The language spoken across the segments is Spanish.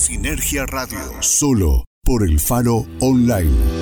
Sinergia Radio. Solo por el Faro Online.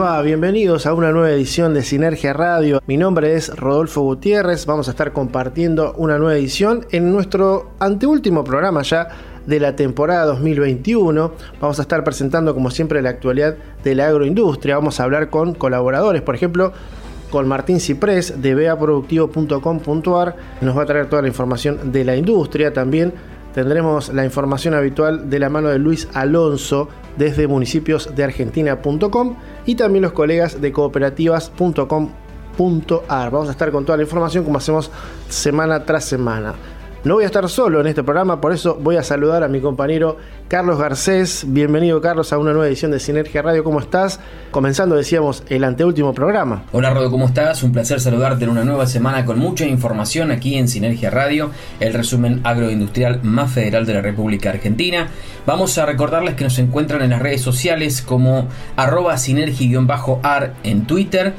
Bienvenidos a una nueva edición de Sinergia Radio. Mi nombre es Rodolfo Gutiérrez. Vamos a estar compartiendo una nueva edición en nuestro anteúltimo programa ya de la temporada 2021. Vamos a estar presentando como siempre la actualidad de la agroindustria. Vamos a hablar con colaboradores, por ejemplo, con Martín Ciprés de beaproductivo.com.ar. Nos va a traer toda la información de la industria. También tendremos la información habitual de la mano de Luis Alonso desde municipiosdeargentina.com y también los colegas de cooperativas.com.ar. Vamos a estar con toda la información como hacemos semana tras semana. No voy a estar solo en este programa, por eso voy a saludar a mi compañero Carlos Garcés. Bienvenido Carlos a una nueva edición de Sinergia Radio. ¿Cómo estás? Comenzando, decíamos, el anteúltimo programa. Hola Rodo, ¿cómo estás? Un placer saludarte en una nueva semana con mucha información aquí en Sinergia Radio, el resumen agroindustrial más federal de la República Argentina. Vamos a recordarles que nos encuentran en las redes sociales como arroba sinergia-ar en Twitter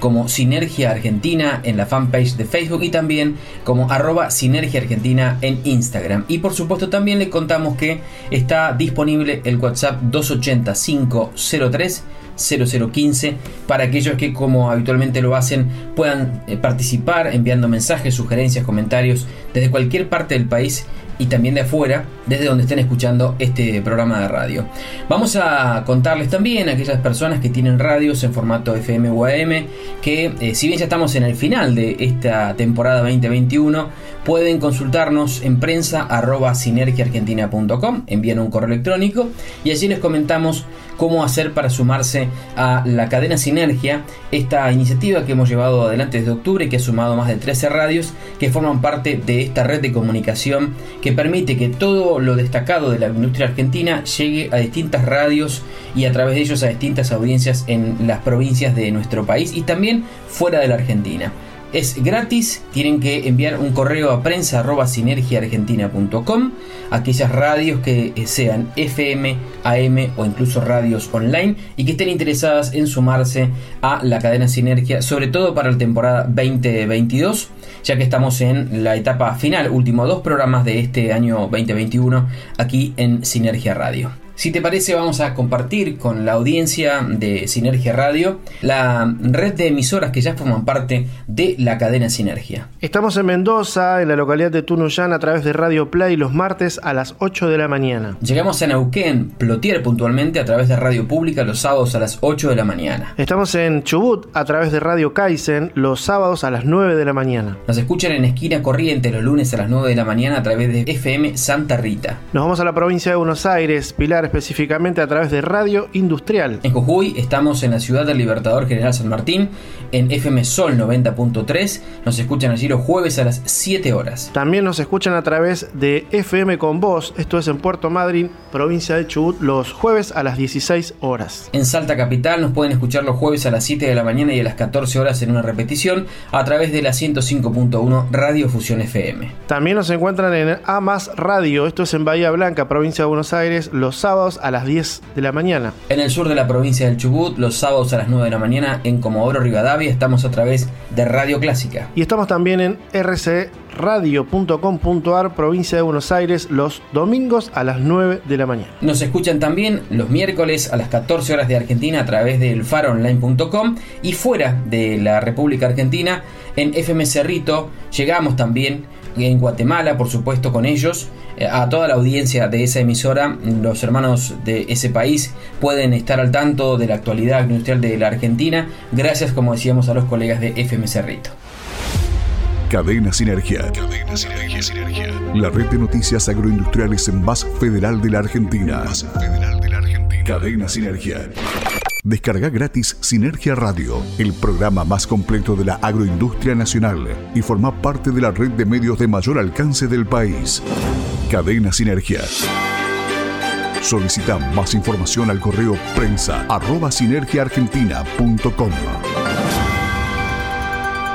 como Sinergia Argentina en la fanpage de Facebook y también como arroba Sinergia Argentina en Instagram. Y por supuesto también les contamos que está disponible el WhatsApp 28503 0015 para aquellos que como habitualmente lo hacen puedan eh, participar enviando mensajes, sugerencias, comentarios desde cualquier parte del país y también de afuera, desde donde estén escuchando este programa de radio. Vamos a contarles también a aquellas personas que tienen radios en formato FM o AM, que eh, si bien ya estamos en el final de esta temporada 2021, pueden consultarnos en prensa arroba sinergiaargentina.com, envían un correo electrónico y allí les comentamos cómo hacer para sumarse a la cadena Sinergia, esta iniciativa que hemos llevado adelante desde octubre que ha sumado más de 13 radios que forman parte de esta red de comunicación que permite que todo lo destacado de la industria argentina llegue a distintas radios y a través de ellos a distintas audiencias en las provincias de nuestro país y también fuera de la Argentina. Es gratis, tienen que enviar un correo a prensa arroba sinergiaargentina.com, aquellas radios que sean FM, AM o incluso radios online y que estén interesadas en sumarse a la cadena Sinergia, sobre todo para la temporada 2022, ya que estamos en la etapa final, último dos programas de este año 2021 aquí en Sinergia Radio. Si te parece, vamos a compartir con la audiencia de Sinergia Radio la red de emisoras que ya forman parte de la cadena Sinergia. Estamos en Mendoza, en la localidad de Tunuyán, a través de Radio Play los martes a las 8 de la mañana. Llegamos a Neuquén, Plotier puntualmente, a través de Radio Pública los sábados a las 8 de la mañana. Estamos en Chubut, a través de Radio Kaizen, los sábados a las 9 de la mañana. Nos escuchan en Esquina Corriente los lunes a las 9 de la mañana a través de FM Santa Rita. Nos vamos a la provincia de Buenos Aires, Pilar específicamente a través de Radio Industrial. En Jujuy estamos en la ciudad del Libertador General San Martín, en FM Sol 90.3. Nos escuchan allí los jueves a las 7 horas. También nos escuchan a través de FM con Voz, esto es en Puerto Madryn, provincia de Chubut, los jueves a las 16 horas. En Salta Capital nos pueden escuchar los jueves a las 7 de la mañana y a las 14 horas en una repetición a través de la 105.1 Radio Fusión FM. También nos encuentran en AMAS Radio, esto es en Bahía Blanca, provincia de Buenos Aires, los sábados a las 10 de la mañana. En el sur de la provincia del Chubut, los sábados a las 9 de la mañana en Comodoro Rivadavia, estamos a través de Radio Clásica. Y estamos también en rcradio.com.ar, provincia de Buenos Aires, los domingos a las 9 de la mañana. Nos escuchan también los miércoles a las 14 horas de Argentina a través del faronline.com y fuera de la República Argentina en FM Cerrito llegamos también en Guatemala, por supuesto, con ellos. Eh, a toda la audiencia de esa emisora, los hermanos de ese país pueden estar al tanto de la actualidad industrial de la Argentina, gracias, como decíamos, a los colegas de FM Cerrito. Cadena Sinergia. Cadena Sinergia. La red de noticias agroindustriales Argentina. Más federal de la Argentina. Cadena Sinergia. Descarga gratis Sinergia Radio, el programa más completo de la agroindustria nacional y forma parte de la red de medios de mayor alcance del país. Cadena Sinergia. Solicita más información al correo prensa arroba.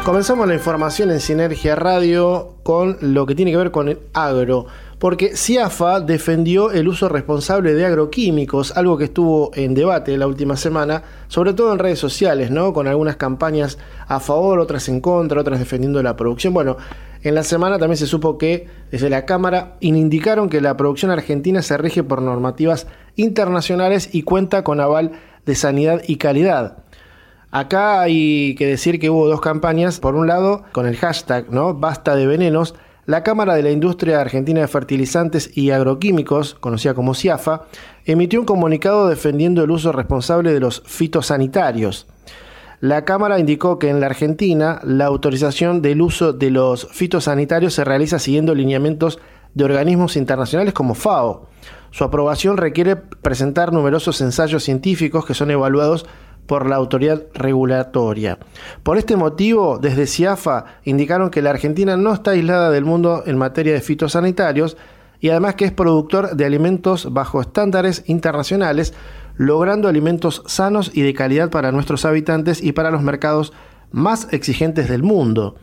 Comenzamos la información en Sinergia Radio con lo que tiene que ver con el agro porque CIAFA defendió el uso responsable de agroquímicos, algo que estuvo en debate la última semana, sobre todo en redes sociales, ¿no? Con algunas campañas a favor, otras en contra, otras defendiendo la producción. Bueno, en la semana también se supo que desde la Cámara indicaron que la producción argentina se rige por normativas internacionales y cuenta con aval de sanidad y calidad. Acá hay que decir que hubo dos campañas, por un lado con el hashtag, ¿no? Basta de venenos, la Cámara de la Industria Argentina de Fertilizantes y Agroquímicos, conocida como CIAFA, emitió un comunicado defendiendo el uso responsable de los fitosanitarios. La Cámara indicó que en la Argentina la autorización del uso de los fitosanitarios se realiza siguiendo lineamientos de organismos internacionales como FAO. Su aprobación requiere presentar numerosos ensayos científicos que son evaluados por la autoridad regulatoria. Por este motivo, desde CIAFA indicaron que la Argentina no está aislada del mundo en materia de fitosanitarios y además que es productor de alimentos bajo estándares internacionales, logrando alimentos sanos y de calidad para nuestros habitantes y para los mercados más exigentes del mundo.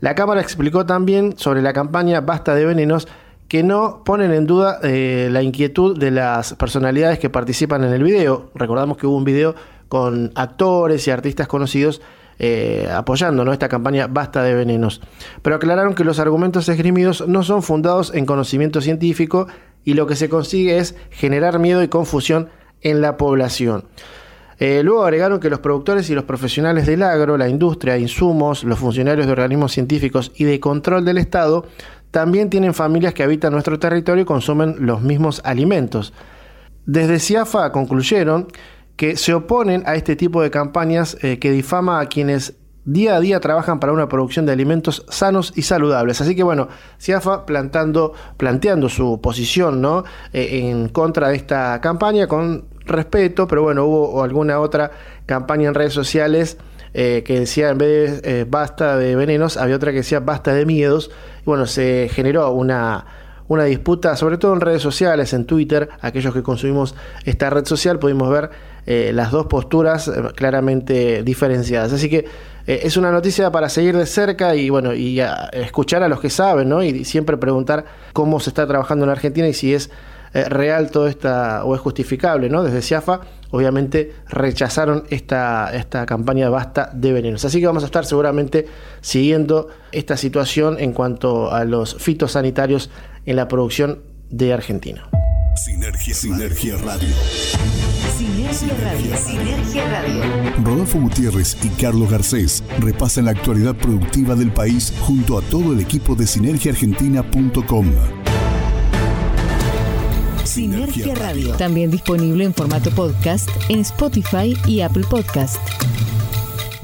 La Cámara explicó también sobre la campaña Basta de Venenos que no ponen en duda eh, la inquietud de las personalidades que participan en el video. Recordamos que hubo un video con actores y artistas conocidos eh, apoyando esta campaña Basta de Venenos. Pero aclararon que los argumentos esgrimidos no son fundados en conocimiento científico y lo que se consigue es generar miedo y confusión en la población. Eh, luego agregaron que los productores y los profesionales del agro, la industria, insumos, los funcionarios de organismos científicos y de control del Estado también tienen familias que habitan nuestro territorio y consumen los mismos alimentos. Desde CIAFA concluyeron que se oponen a este tipo de campañas eh, que difama a quienes día a día trabajan para una producción de alimentos sanos y saludables. Así que bueno, CIAFA plantando, planteando su posición ¿no? Eh, en contra de esta campaña con respeto, pero bueno, hubo alguna otra campaña en redes sociales eh, que decía en vez de basta de venenos, había otra que decía basta de miedos. Y bueno, se generó una una disputa, sobre todo en redes sociales, en Twitter, aquellos que consumimos esta red social, pudimos ver eh, las dos posturas eh, claramente diferenciadas. Así que eh, es una noticia para seguir de cerca y bueno, y escuchar a los que saben, ¿no? Y siempre preguntar cómo se está trabajando en Argentina y si es real todo esta, o es justificable, ¿no? Desde CIAFA, obviamente rechazaron esta, esta campaña basta de venenos. Así que vamos a estar seguramente siguiendo esta situación en cuanto a los fitosanitarios en la producción de Argentina. Sinergia, Radio. Sinergia Radio. Sinergia Radio. Rodolfo Gutiérrez y Carlos Garcés repasan la actualidad productiva del país junto a todo el equipo de sinergiaargentina.com. Sinergia Radio. También disponible en formato podcast en Spotify y Apple Podcast.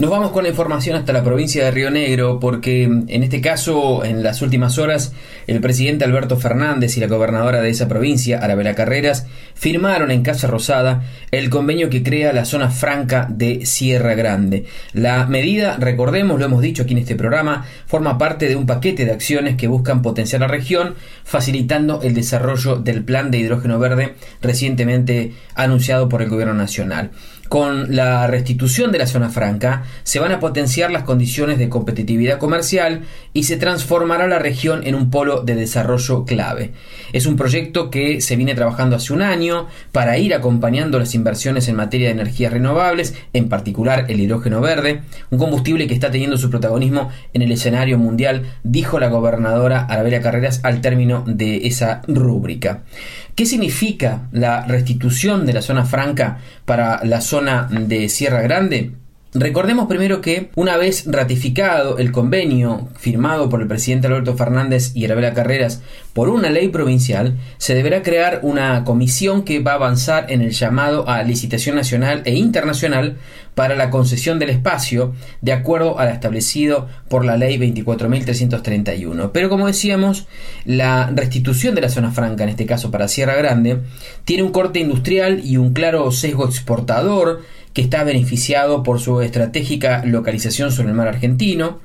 Nos vamos con la información hasta la provincia de Río Negro porque en este caso, en las últimas horas, el presidente Alberto Fernández y la gobernadora de esa provincia, Arabela Carreras, firmaron en Casa Rosada el convenio que crea la zona franca de Sierra Grande. La medida, recordemos, lo hemos dicho aquí en este programa, forma parte de un paquete de acciones que buscan potenciar la región, facilitando el desarrollo del plan de hidrógeno verde recientemente anunciado por el gobierno nacional. Con la restitución de la zona franca se van a potenciar las condiciones de competitividad comercial y se transformará la región en un polo de desarrollo clave. Es un proyecto que se viene trabajando hace un año para ir acompañando las inversiones en materia de energías renovables, en particular el hidrógeno verde, un combustible que está teniendo su protagonismo en el escenario mundial, dijo la gobernadora Arabella Carreras al término de esa rúbrica. ¿Qué significa la restitución de la zona franca para la zona de Sierra Grande? Recordemos primero que una vez ratificado el convenio firmado por el presidente Alberto Fernández y Arabela Carreras por una ley provincial, se deberá crear una comisión que va a avanzar en el llamado a licitación nacional e internacional para la concesión del espacio de acuerdo a lo establecido por la ley 24.331. Pero como decíamos, la restitución de la zona franca, en este caso para Sierra Grande, tiene un corte industrial y un claro sesgo exportador, que está beneficiado por su estratégica localización sobre el mar argentino.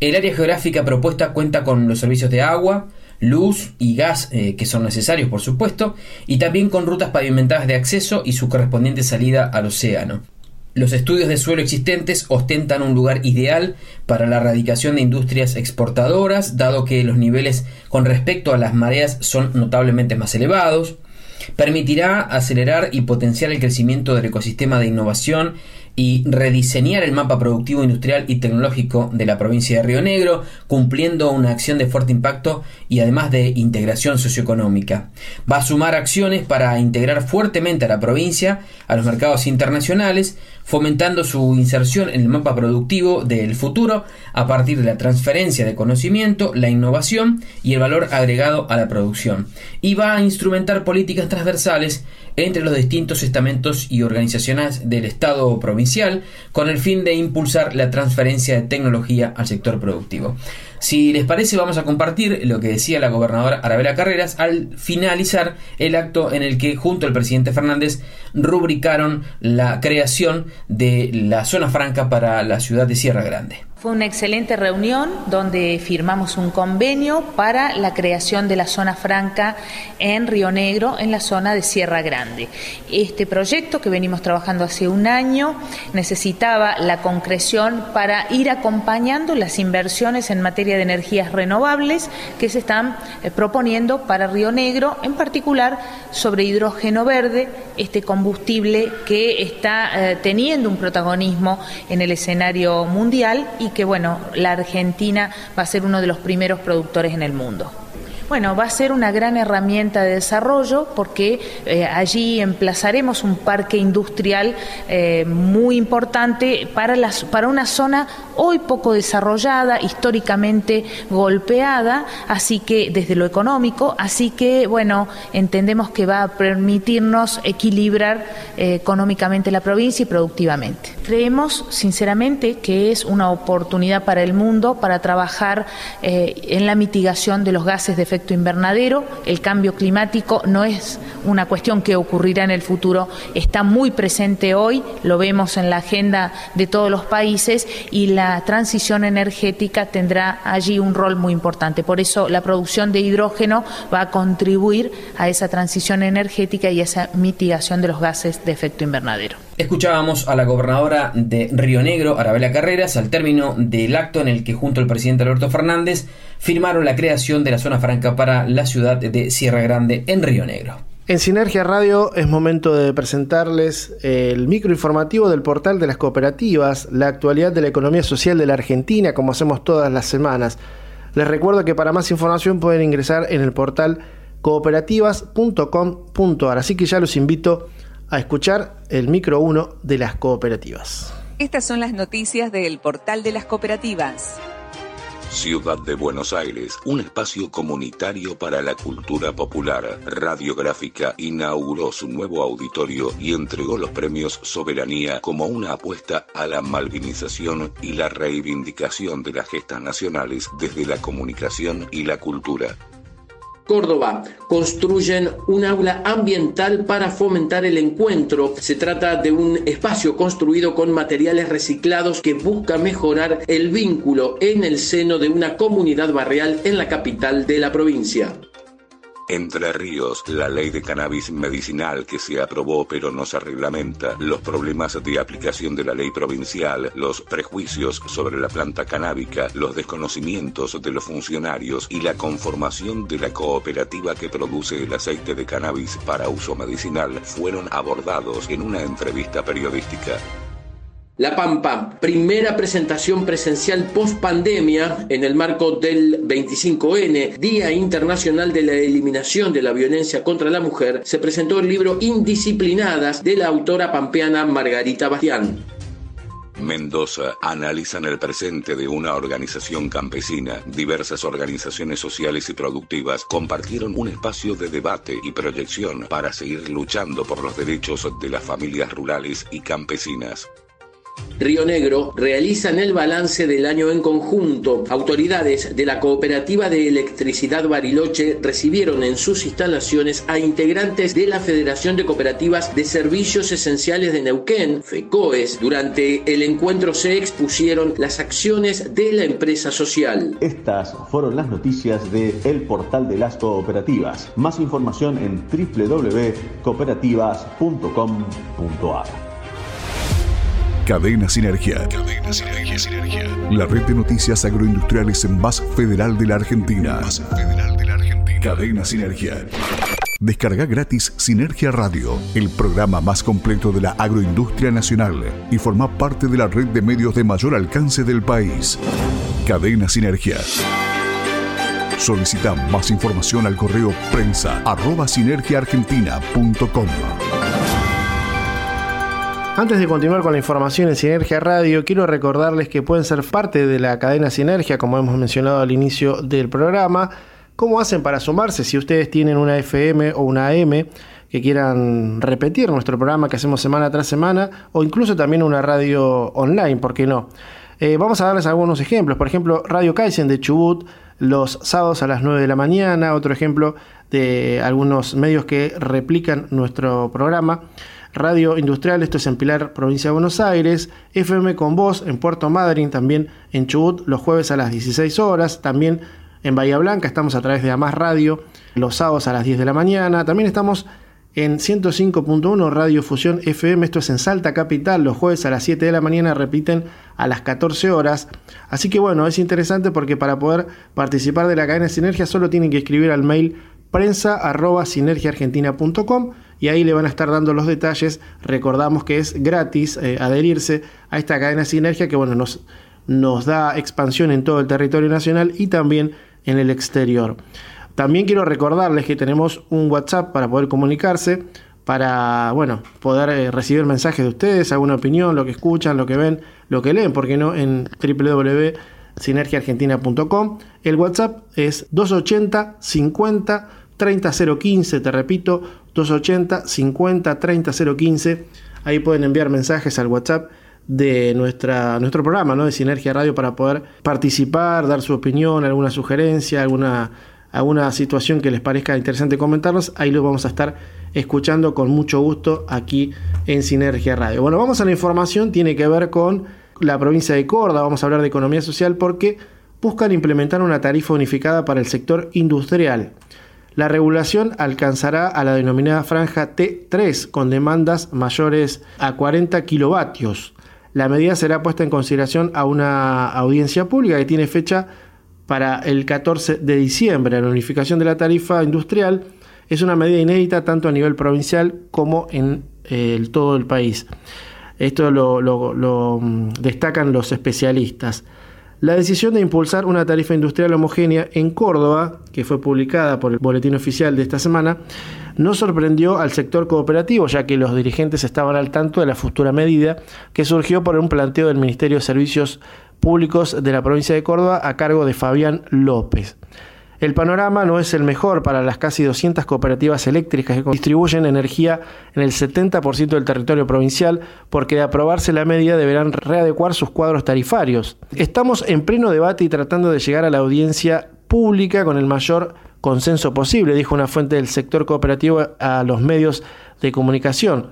El área geográfica propuesta cuenta con los servicios de agua, luz y gas eh, que son necesarios, por supuesto, y también con rutas pavimentadas de acceso y su correspondiente salida al océano. Los estudios de suelo existentes ostentan un lugar ideal para la erradicación de industrias exportadoras, dado que los niveles con respecto a las mareas son notablemente más elevados. Permitirá acelerar y potenciar el crecimiento del ecosistema de innovación y rediseñar el mapa productivo, industrial y tecnológico de la provincia de Río Negro, cumpliendo una acción de fuerte impacto y además de integración socioeconómica. Va a sumar acciones para integrar fuertemente a la provincia a los mercados internacionales, fomentando su inserción en el mapa productivo del futuro a partir de la transferencia de conocimiento, la innovación y el valor agregado a la producción. Y va a instrumentar políticas transversales entre los distintos estamentos y organizaciones del Estado provincial con el fin de impulsar la transferencia de tecnología al sector productivo. Si les parece, vamos a compartir lo que decía la gobernadora Arabela Carreras al finalizar el acto en el que, junto al presidente Fernández, rubricaron la creación de la zona franca para la ciudad de Sierra Grande. Fue una excelente reunión donde firmamos un convenio para la creación de la zona franca en Río Negro, en la zona de Sierra Grande. Este proyecto que venimos trabajando hace un año necesitaba la concreción para ir acompañando las inversiones en materia de energías renovables que se están eh, proponiendo para Río Negro, en particular sobre hidrógeno verde, este combustible que está eh, teniendo un protagonismo en el escenario mundial y que bueno, la Argentina va a ser uno de los primeros productores en el mundo. Bueno, va a ser una gran herramienta de desarrollo porque eh, allí emplazaremos un parque industrial eh, muy importante para, las, para una zona hoy poco desarrollada, históricamente golpeada, así que desde lo económico, así que bueno, entendemos que va a permitirnos equilibrar eh, económicamente la provincia y productivamente. Creemos sinceramente que es una oportunidad para el mundo para trabajar en la mitigación de los gases de efecto invernadero. El cambio climático no es una cuestión que ocurrirá en el futuro, está muy presente hoy, lo vemos en la agenda de todos los países y la transición energética tendrá allí un rol muy importante. Por eso la producción de hidrógeno va a contribuir a esa transición energética y a esa mitigación de los gases de efecto invernadero. Escuchábamos a la gobernadora de Río Negro, Arabela Carreras, al término del acto en el que junto al presidente Alberto Fernández firmaron la creación de la zona franca para la ciudad de Sierra Grande en Río Negro. En Sinergia Radio es momento de presentarles el microinformativo del portal de las cooperativas, la actualidad de la economía social de la Argentina, como hacemos todas las semanas. Les recuerdo que para más información pueden ingresar en el portal cooperativas.com.ar, así que ya los invito a escuchar el micro 1 de las cooperativas. Estas son las noticias del portal de las cooperativas. Ciudad de Buenos Aires, un espacio comunitario para la cultura popular. Radiográfica inauguró su nuevo auditorio y entregó los premios Soberanía como una apuesta a la malvinización y la reivindicación de las gestas nacionales desde la comunicación y la cultura. Córdoba construyen un aula ambiental para fomentar el encuentro. Se trata de un espacio construido con materiales reciclados que busca mejorar el vínculo en el seno de una comunidad barrial en la capital de la provincia. Entre Ríos, la ley de cannabis medicinal que se aprobó pero no se reglamenta, los problemas de aplicación de la ley provincial, los prejuicios sobre la planta canábica, los desconocimientos de los funcionarios y la conformación de la cooperativa que produce el aceite de cannabis para uso medicinal fueron abordados en una entrevista periodística. La Pampa, primera presentación presencial post pandemia en el marco del 25N, Día Internacional de la Eliminación de la Violencia contra la Mujer, se presentó el libro Indisciplinadas de la autora pampeana Margarita Bastián. Mendoza analizan el presente de una organización campesina. Diversas organizaciones sociales y productivas compartieron un espacio de debate y proyección para seguir luchando por los derechos de las familias rurales y campesinas. Río Negro realizan el balance del año en conjunto. Autoridades de la Cooperativa de Electricidad Bariloche recibieron en sus instalaciones a integrantes de la Federación de Cooperativas de Servicios Esenciales de Neuquén, FECOES. Durante el encuentro se expusieron las acciones de la empresa social. Estas fueron las noticias de El Portal de las Cooperativas. Más información en www.cooperativas.com.ar. Cadena Sinergia. Cadena Sinergia, Sinergia. La red de noticias agroindustriales más federal de la Argentina. Más federal de la Argentina. Cadena Sinergia. Descarga gratis Sinergia Radio, el programa más completo de la agroindustria nacional y forma parte de la red de medios de mayor alcance del país. Cadena Sinergia. Solicita más información al correo prensa arroba sinergiaargentina.com. Antes de continuar con la información en Sinergia Radio, quiero recordarles que pueden ser parte de la cadena Sinergia, como hemos mencionado al inicio del programa. ¿Cómo hacen para sumarse si ustedes tienen una FM o una AM que quieran repetir nuestro programa que hacemos semana tras semana o incluso también una radio online, ¿por qué no? Eh, vamos a darles algunos ejemplos. Por ejemplo, Radio Kaizen de Chubut los sábados a las 9 de la mañana. Otro ejemplo de algunos medios que replican nuestro programa. Radio Industrial, esto es en Pilar, provincia de Buenos Aires, FM con Voz en Puerto Madryn, también en Chubut los jueves a las 16 horas, también en Bahía Blanca estamos a través de Amás Radio los sábados a las 10 de la mañana, también estamos en 105.1 Radio Fusión FM, esto es en Salta Capital, los jueves a las 7 de la mañana repiten a las 14 horas. Así que bueno, es interesante porque para poder participar de la cadena de Sinergia solo tienen que escribir al mail prensa arroba sinergiaargentina.com y ahí le van a estar dando los detalles. Recordamos que es gratis eh, adherirse a esta cadena Sinergia que bueno, nos, nos da expansión en todo el territorio nacional y también en el exterior. También quiero recordarles que tenemos un WhatsApp para poder comunicarse, para bueno, poder eh, recibir mensajes de ustedes, alguna opinión, lo que escuchan, lo que ven, lo que leen, porque no en www.sinergiaargentina.com. El WhatsApp es 280 50 30015, te repito, 280 50 30015. Ahí pueden enviar mensajes al WhatsApp de nuestra, nuestro programa ¿no? de Sinergia Radio para poder participar, dar su opinión, alguna sugerencia, alguna, alguna situación que les parezca interesante comentarnos. Ahí lo vamos a estar escuchando con mucho gusto aquí en Sinergia Radio. Bueno, vamos a la información, tiene que ver con la provincia de Córdoba, vamos a hablar de economía social porque buscan implementar una tarifa unificada para el sector industrial. La regulación alcanzará a la denominada franja T3 con demandas mayores a 40 kilovatios. La medida será puesta en consideración a una audiencia pública que tiene fecha para el 14 de diciembre. La unificación de la tarifa industrial es una medida inédita tanto a nivel provincial como en eh, todo el país. Esto lo mm, destacan los especialistas. La decisión de impulsar una tarifa industrial homogénea en Córdoba, que fue publicada por el boletín oficial de esta semana, no sorprendió al sector cooperativo, ya que los dirigentes estaban al tanto de la futura medida que surgió por un planteo del Ministerio de Servicios Públicos de la provincia de Córdoba a cargo de Fabián López. El panorama no es el mejor para las casi 200 cooperativas eléctricas que distribuyen energía en el 70% del territorio provincial, porque de aprobarse la medida deberán readecuar sus cuadros tarifarios. Estamos en pleno debate y tratando de llegar a la audiencia pública con el mayor consenso posible, dijo una fuente del sector cooperativo a los medios de comunicación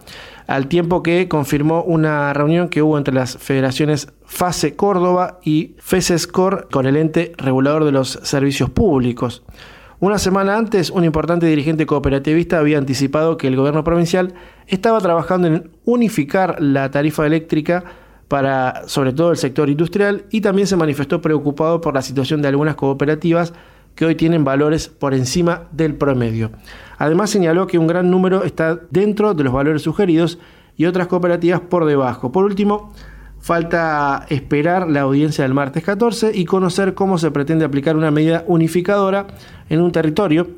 al tiempo que confirmó una reunión que hubo entre las federaciones FASE Córdoba y FESESCOR con el ente regulador de los servicios públicos. Una semana antes, un importante dirigente cooperativista había anticipado que el gobierno provincial estaba trabajando en unificar la tarifa eléctrica para sobre todo el sector industrial y también se manifestó preocupado por la situación de algunas cooperativas que hoy tienen valores por encima del promedio. Además señaló que un gran número está dentro de los valores sugeridos y otras cooperativas por debajo. Por último, falta esperar la audiencia del martes 14 y conocer cómo se pretende aplicar una medida unificadora en un territorio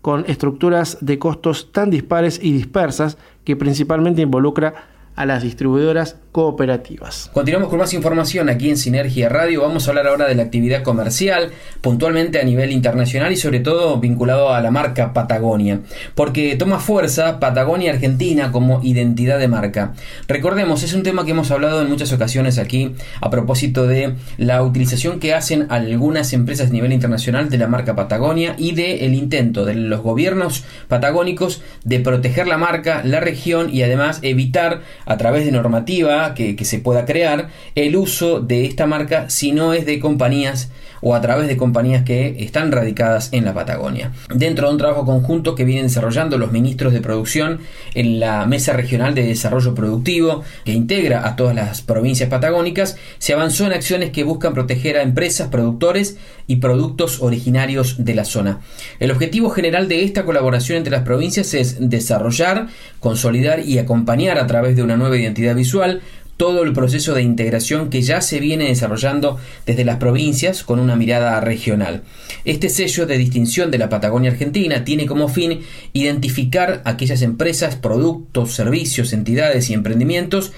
con estructuras de costos tan dispares y dispersas que principalmente involucra a las distribuidoras cooperativas. Continuamos con más información aquí en Sinergia Radio. Vamos a hablar ahora de la actividad comercial, puntualmente a nivel internacional y sobre todo vinculado a la marca Patagonia, porque toma fuerza Patagonia Argentina como identidad de marca. Recordemos, es un tema que hemos hablado en muchas ocasiones aquí a propósito de la utilización que hacen algunas empresas a nivel internacional de la marca Patagonia y de el intento de los gobiernos patagónicos de proteger la marca, la región y además evitar a través de normativa que, se pueda crear el uso de esta marca si no es de compañías o a través de compañías que están radicadas en la Patagonia. Dentro de un trabajo conjunto que vienen desarrollando los ministros de producción en la Mesa Regional de Desarrollo Productivo, que integra a todas las provincias patagónicas, se avanzó en acciones que buscan proteger a empresas, productores y productos originarios de la zona. El objetivo general de esta colaboración entre las provincias es desarrollar, consolidar y acompañar a través de una nueva identidad visual todo el proceso de integración que ya se viene desarrollando desde las provincias con una mirada regional. Este sello de distinción de la Patagonia Argentina tiene como fin identificar aquellas empresas, productos, servicios, entidades y emprendimientos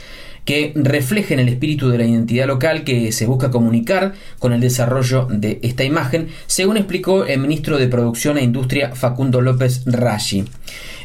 que reflejen el espíritu de la identidad local que se busca comunicar con el desarrollo de esta imagen, según explicó el ministro de Producción e Industria Facundo López Rashi.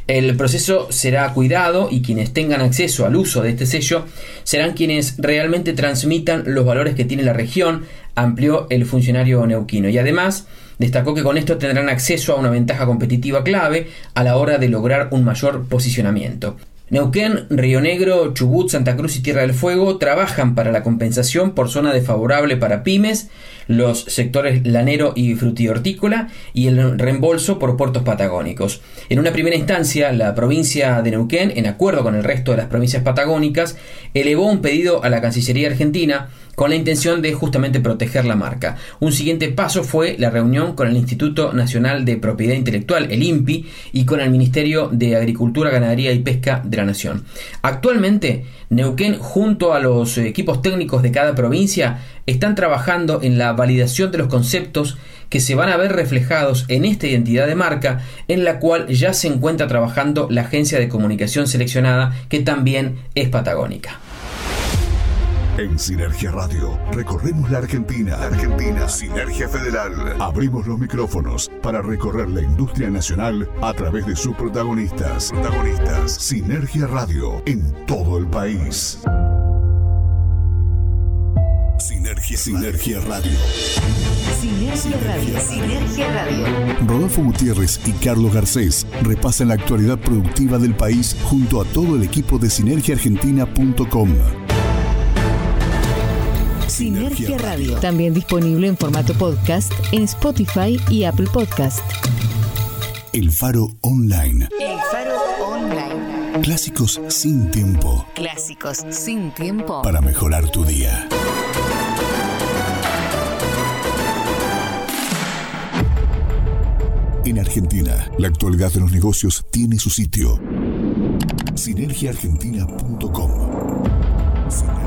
El proceso será cuidado y quienes tengan acceso al uso de este sello serán quienes realmente transmitan los valores que tiene la región, amplió el funcionario neuquino. Y además destacó que con esto tendrán acceso a una ventaja competitiva clave a la hora de lograr un mayor posicionamiento. Neuquén, Río Negro, Chubut, Santa Cruz y Tierra del Fuego trabajan para la compensación por zona desfavorable para pymes, los sectores lanero y frutihortícola y el reembolso por puertos patagónicos. En una primera instancia, la provincia de Neuquén, en acuerdo con el resto de las provincias patagónicas, elevó un pedido a la Cancillería Argentina con la intención de justamente proteger la marca. Un siguiente paso fue la reunión con el Instituto Nacional de Propiedad Intelectual, el INPI, y con el Ministerio de Agricultura, Ganadería y Pesca de la Nación. Actualmente, Neuquén, junto a los equipos técnicos de cada provincia, están trabajando en la validación de los conceptos que se van a ver reflejados en esta identidad de marca, en la cual ya se encuentra trabajando la agencia de comunicación seleccionada, que también es patagónica. En Sinergia Radio recorremos la Argentina. Argentina. Sinergia Federal. Abrimos los micrófonos para recorrer la industria nacional a través de sus protagonistas. Protagonistas. Sinergia Radio en todo el país. Sinergia, Sinergia Radio. Sinergia Radio. Sinergia Radio. Rodolfo Gutiérrez y Carlos Garcés repasan la actualidad productiva del país junto a todo el equipo de sinergiaargentina.com. Sinergia Radio. También disponible en formato podcast en Spotify y Apple Podcast. El Faro Online. El Faro Online. Clásicos sin tiempo. Clásicos sin tiempo. Para mejorar tu día. En Argentina, la actualidad de los negocios tiene su sitio. Sinergiaargentina.com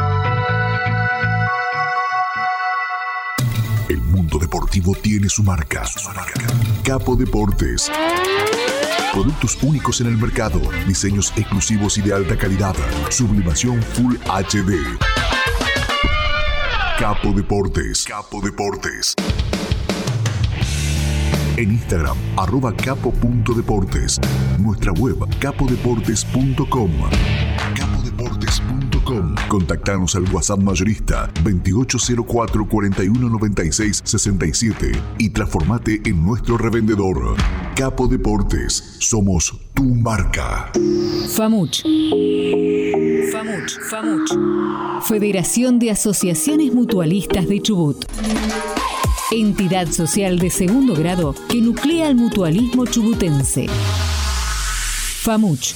Tiene su marca. Capo Deportes. Productos únicos en el mercado, diseños exclusivos y de alta calidad, sublimación Full HD. Capo Deportes. Capo Deportes. En Instagram, arroba capo.deportes. Nuestra web, capodeportes.com. Capodeportes.com. Contactanos al WhatsApp mayorista 2804 4196 67 y transformate en nuestro revendedor. Capo Deportes. Somos tu marca. FAMUCH. FAMUCH. FAMUCH. Federación de Asociaciones Mutualistas de Chubut. Entidad social de segundo grado que nuclea al mutualismo chubutense. FAMUCH.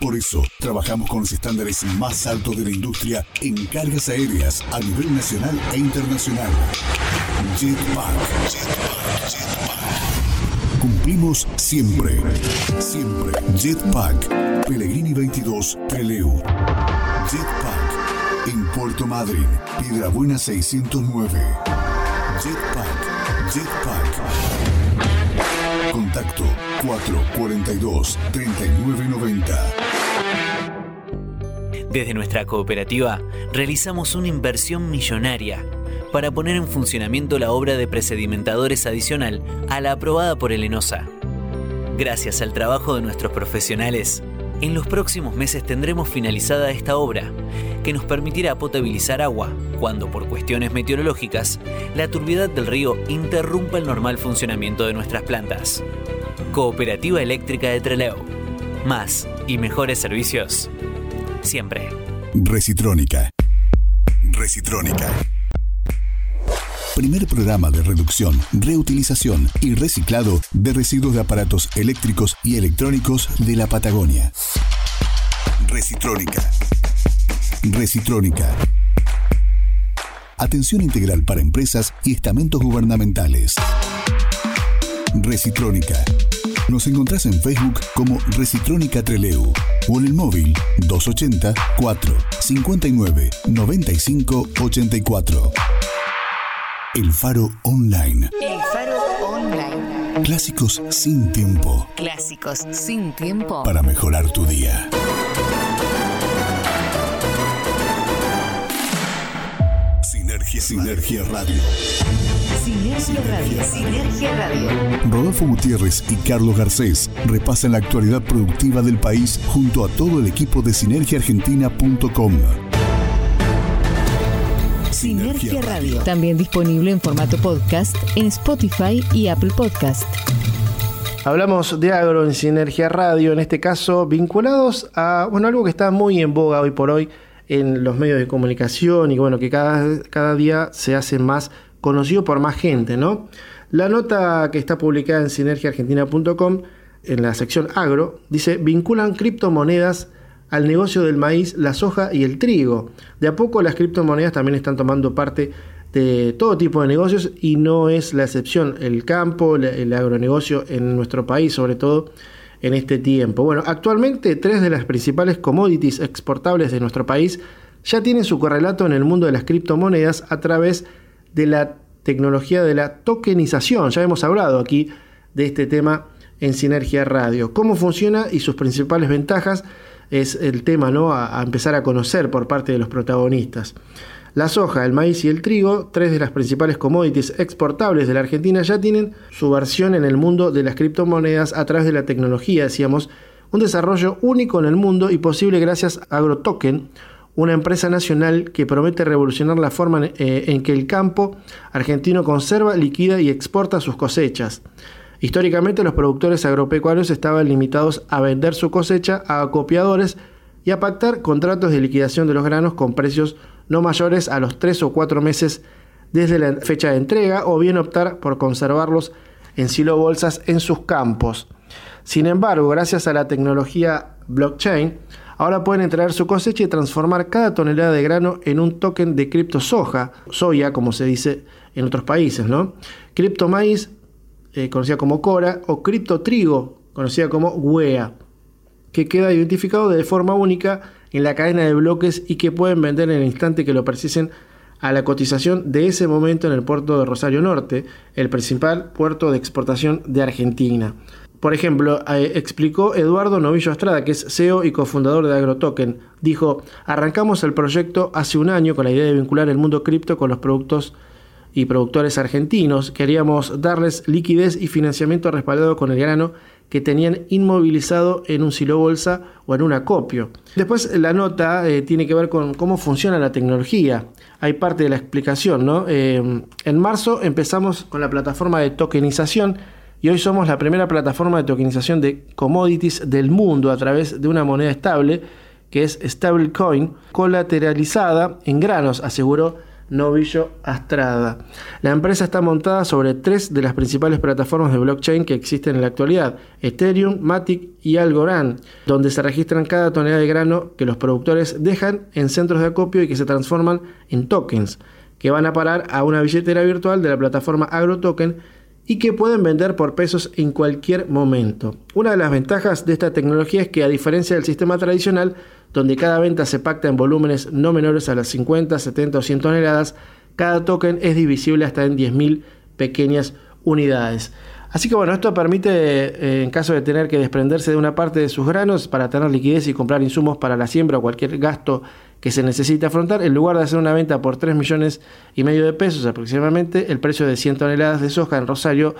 Por eso, trabajamos con los estándares más altos de la industria en cargas aéreas a nivel nacional e internacional. Jetpack. Jetpack. Jetpack. Cumplimos siempre. Siempre. Jetpack. Pellegrini 22, Peleu. Jetpack. En Puerto Madryn, Piedrabuena 609. Jetpack. Jetpack. Contacto 442 3990. Desde nuestra cooperativa realizamos una inversión millonaria para poner en funcionamiento la obra de presedimentadores adicional a la aprobada por el ENOSA. Gracias al trabajo de nuestros profesionales, en los próximos meses tendremos finalizada esta obra, que nos permitirá potabilizar agua cuando por cuestiones meteorológicas la turbidez del río interrumpa el normal funcionamiento de nuestras plantas. Cooperativa Eléctrica de Trelew. Más y mejores servicios. Siempre. Recitrónica. Recitrónica. Primer programa de reducción, reutilización y reciclado de residuos de aparatos eléctricos y electrónicos de la Patagonia. Recitrónica. Recitrónica. Atención integral para empresas y estamentos gubernamentales. Recitrónica. Nos encontrás en Facebook como Recitrónica Treleu o en el móvil 280 4 59 95 84. El Faro Online. El Faro Online. Clásicos sin tiempo. Clásicos sin tiempo. Para mejorar tu día. Sinergia, Sinergia Radio. Sinergia Radio. Sinergia Radio. Rodolfo Gutiérrez y Carlos Garcés repasan la actualidad productiva del país junto a todo el equipo de sinergiaargentina.com. Sinergia Radio. También disponible en formato podcast en Spotify y Apple Podcast. Hablamos de agro en Sinergia Radio, en este caso vinculados a bueno, algo que está muy en boga hoy por hoy en los medios de comunicación y bueno, que cada, cada día se hace más conocido por más gente, ¿no? La nota que está publicada en sinergiaargentina.com en la sección agro dice vinculan criptomonedas al negocio del maíz, la soja y el trigo. De a poco las criptomonedas también están tomando parte de todo tipo de negocios y no es la excepción el campo, el agronegocio en nuestro país, sobre todo en este tiempo. Bueno, actualmente tres de las principales commodities exportables de nuestro país ya tienen su correlato en el mundo de las criptomonedas a través de la tecnología de la tokenización. Ya hemos hablado aquí de este tema en Sinergia Radio. ¿Cómo funciona y sus principales ventajas? Es el tema ¿no? a, a empezar a conocer por parte de los protagonistas. La soja, el maíz y el trigo, tres de las principales commodities exportables de la Argentina, ya tienen su versión en el mundo de las criptomonedas a través de la tecnología, decíamos, un desarrollo único en el mundo y posible gracias a AgroToken, una empresa nacional que promete revolucionar la forma eh, en que el campo argentino conserva, liquida y exporta sus cosechas. Históricamente los productores agropecuarios estaban limitados a vender su cosecha a acopiadores y a pactar contratos de liquidación de los granos con precios no mayores a los 3 o 4 meses desde la fecha de entrega o bien optar por conservarlos en silo bolsas en sus campos. Sin embargo, gracias a la tecnología blockchain, ahora pueden traer su cosecha y transformar cada tonelada de grano en un token de cripto soja, soya como se dice en otros países, ¿no? Cripto maíz, eh, conocida como Cora, o cripto trigo, conocida como WEA, que queda identificado de forma única en la cadena de bloques y que pueden vender en el instante que lo precisen a la cotización de ese momento en el puerto de Rosario Norte, el principal puerto de exportación de Argentina. Por ejemplo, eh, explicó Eduardo Novillo Estrada, que es CEO y cofundador de AgroToken. Dijo, arrancamos el proyecto hace un año con la idea de vincular el mundo cripto con los productos y productores argentinos. Queríamos darles liquidez y financiamiento respaldado con el grano que tenían inmovilizado en un silo bolsa o en un acopio. Después la nota eh, tiene que ver con cómo funciona la tecnología. Hay parte de la explicación, ¿no? Eh, en marzo empezamos con la plataforma de tokenización y hoy somos la primera plataforma de tokenización de commodities del mundo a través de una moneda estable que es stablecoin colateralizada en granos, aseguró Novillo Astrada. La empresa está montada sobre tres de las principales plataformas de blockchain que existen en la actualidad, Ethereum, Matic y Algorand, donde se registran cada tonelada de grano que los productores dejan en centros de acopio y que se transforman en tokens, que van a parar a una billetera virtual de la plataforma AgroToken y que pueden vender por pesos en cualquier momento. Una de las ventajas de esta tecnología es que a diferencia del sistema tradicional, donde cada venta se pacta en volúmenes no menores a las 50, 70 o 100 toneladas, cada token es divisible hasta en 10.000 pequeñas unidades. Así que bueno, esto permite, eh, en caso de tener que desprenderse de una parte de sus granos para tener liquidez y comprar insumos para la siembra o cualquier gasto que se necesite afrontar, en lugar de hacer una venta por 3 millones y medio de pesos aproximadamente, el precio de 100 toneladas de soja en Rosario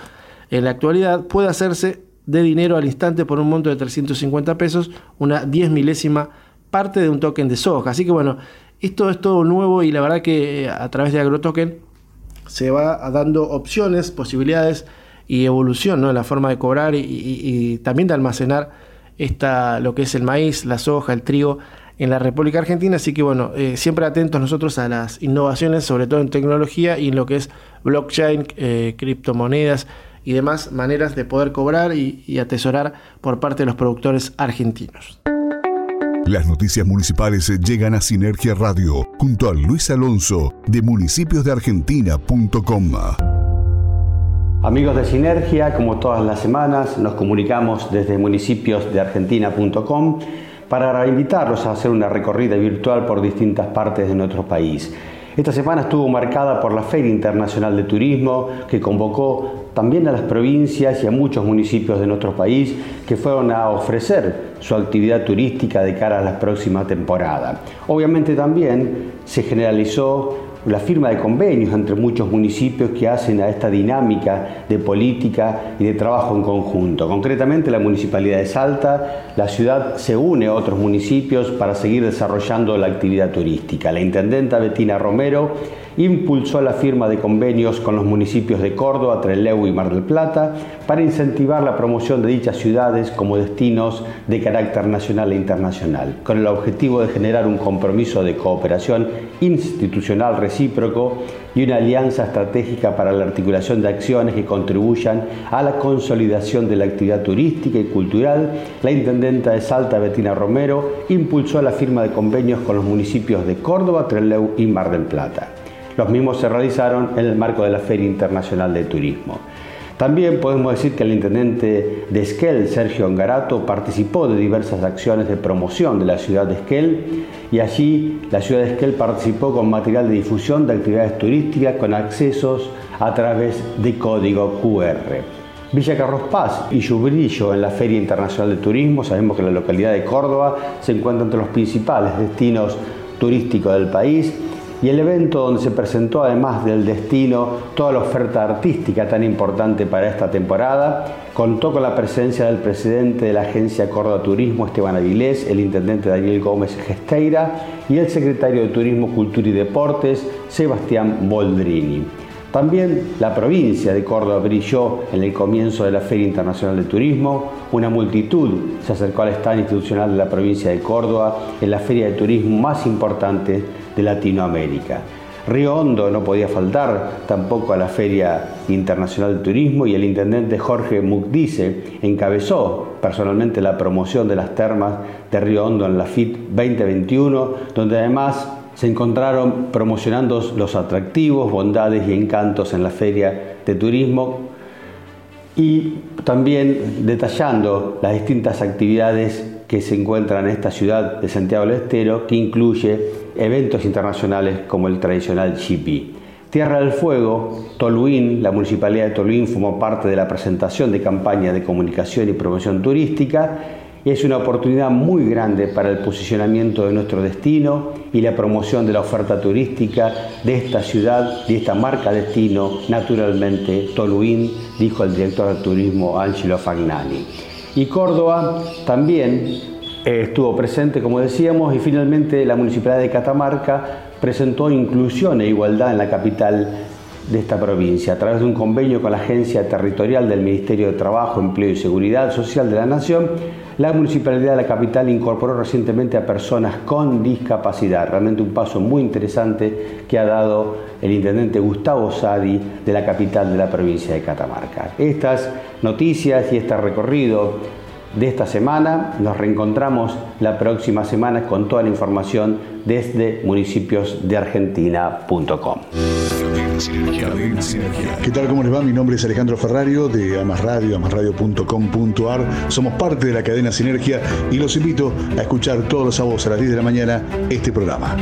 en la actualidad puede hacerse de dinero al instante por un monto de 350 pesos, una 10 milésima parte de un token de soja. Así que bueno, esto es todo nuevo y la verdad que eh, a través de AgroToken se va dando opciones, posibilidades y evolución ¿no? en la forma de cobrar y, también de almacenar esta, lo que es el maíz, la soja, el trigo en la República Argentina. Así que bueno, eh, siempre atentos nosotros a las innovaciones, sobre todo en tecnología y en lo que es blockchain, eh, criptomonedas y demás maneras de poder cobrar y atesorar por parte de los productores argentinos. Las noticias municipales llegan a Sinergia Radio junto a Luis Alonso de municipiosdeargentina.com. Amigos de Sinergia, como todas las semanas, nos comunicamos desde municipiosdeargentina.com para invitarlos a hacer una recorrida virtual por distintas partes de nuestro país. Esta semana estuvo marcada por la Feria Internacional de Turismo que convocó también a las provincias y a muchos municipios de nuestro país que fueron a ofrecer su actividad turística de cara a la próxima temporada. Obviamente también se generalizó la firma de convenios entre muchos municipios que hacen a esta dinámica de política y de trabajo en conjunto. Concretamente la Municipalidad de Salta, la ciudad se une a otros municipios para seguir desarrollando la actividad turística. La intendenta Betina Romero impulsó la firma de convenios con los municipios de Córdoba, Trelew y Mar del Plata para incentivar la promoción de dichas ciudades como destinos de carácter nacional e internacional, con el objetivo de generar un compromiso de cooperación institucional recíproco y una alianza estratégica para la articulación de acciones que contribuyan a la consolidación de la actividad turística y cultural, la intendenta de Salta, Betina Romero, impulsó la firma de convenios con los municipios de Córdoba, Trelew y Mar del Plata. Los mismos se realizaron en el marco de la Feria Internacional de Turismo. También podemos decir que el intendente de Esquel, Sergio Angarato, participó de diversas acciones de promoción de la ciudad de Esquel y allí la ciudad de Esquel participó con material de difusión de actividades turísticas con accesos a través de código QR. Villa Carros Paz y Yubrillo en la Feria Internacional de Turismo. Sabemos que la localidad de Córdoba se encuentra entre los principales destinos turísticos del país y el evento donde se presentó además del destino toda la oferta artística tan importante para esta temporada, contó con la presencia del presidente de la agencia Córdoba Turismo, Esteban Avilés, el intendente Daniel Gómez Gesteira y el secretario de Turismo, Cultura y Deportes, Sebastián Boldrini. También la provincia de Córdoba brilló en el comienzo de la Feria Internacional de Turismo. Una multitud se acercó al stand institucional de la provincia de Córdoba en la feria de turismo más importante de Latinoamérica. Río Hondo no podía faltar tampoco a la Feria Internacional de Turismo y el intendente Jorge Mugdice encabezó personalmente la promoción de las termas de Río Hondo en la FIT 2021, donde además se encontraron promocionando los atractivos, bondades y encantos en la Feria de Turismo y también detallando las distintas actividades que se encuentran en esta ciudad de Santiago del Estero, que incluye eventos internacionales como el tradicional GP. Tierra del Fuego, Toluín, la Municipalidad de Toluín formó parte de la presentación de campaña de comunicación y promoción turística es una oportunidad muy grande para el posicionamiento de nuestro destino y la promoción de la oferta turística de esta ciudad, de esta marca destino, naturalmente Toluín, dijo el director de turismo Angelo Fagnani. Y Córdoba también eh, estuvo presente, como decíamos, y finalmente la Municipalidad de Catamarca presentó inclusión e igualdad en la capital de esta provincia a través de un convenio con la Agencia Territorial del Ministerio de Trabajo, Empleo y Seguridad Social de la Nación. La Municipalidad de la capital incorporó recientemente a personas con discapacidad. Realmente un paso muy interesante que ha dado el intendente Gustavo Sadi de la capital de la provincia de Catamarca. Estas noticias y este recorrido de esta semana. Nos reencontramos la próxima semana con toda la información desde municipiosdeargentina.com. ¿Qué tal? ¿Cómo les va? Mi nombre es Alejandro Ferrario de Amas Radio, amasradio.com.ar. Somos parte de la cadena Sinergia y los invito a escuchar todos los sábados a las 10 de la mañana este programa.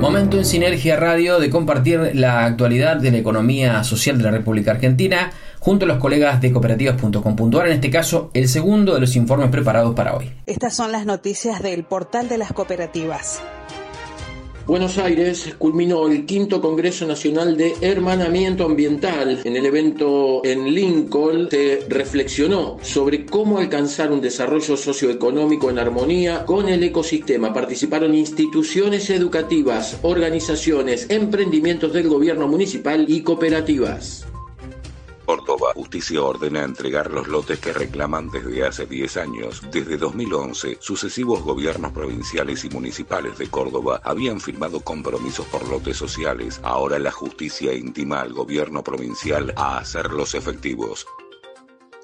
Momento en Sinergia Radio de compartir la actualidad de la economía social de la República Argentina junto a los colegas de cooperativas.com.ar, en este caso el segundo de los informes preparados para hoy. Estas son las noticias del portal de las cooperativas. Buenos Aires culminó el quinto Congreso Nacional de Hermanamiento Ambiental. En el evento en Lincoln se reflexionó sobre cómo alcanzar un desarrollo socioeconómico en armonía con el ecosistema. Participaron instituciones educativas, organizaciones, emprendimientos del gobierno municipal y cooperativas. Córdoba. Justicia ordena entregar los lotes que reclaman desde hace 10 años. Desde 2011, sucesivos gobiernos provinciales y municipales de Córdoba habían firmado compromisos por lotes sociales. Ahora la justicia intima al gobierno provincial a hacerlos efectivos.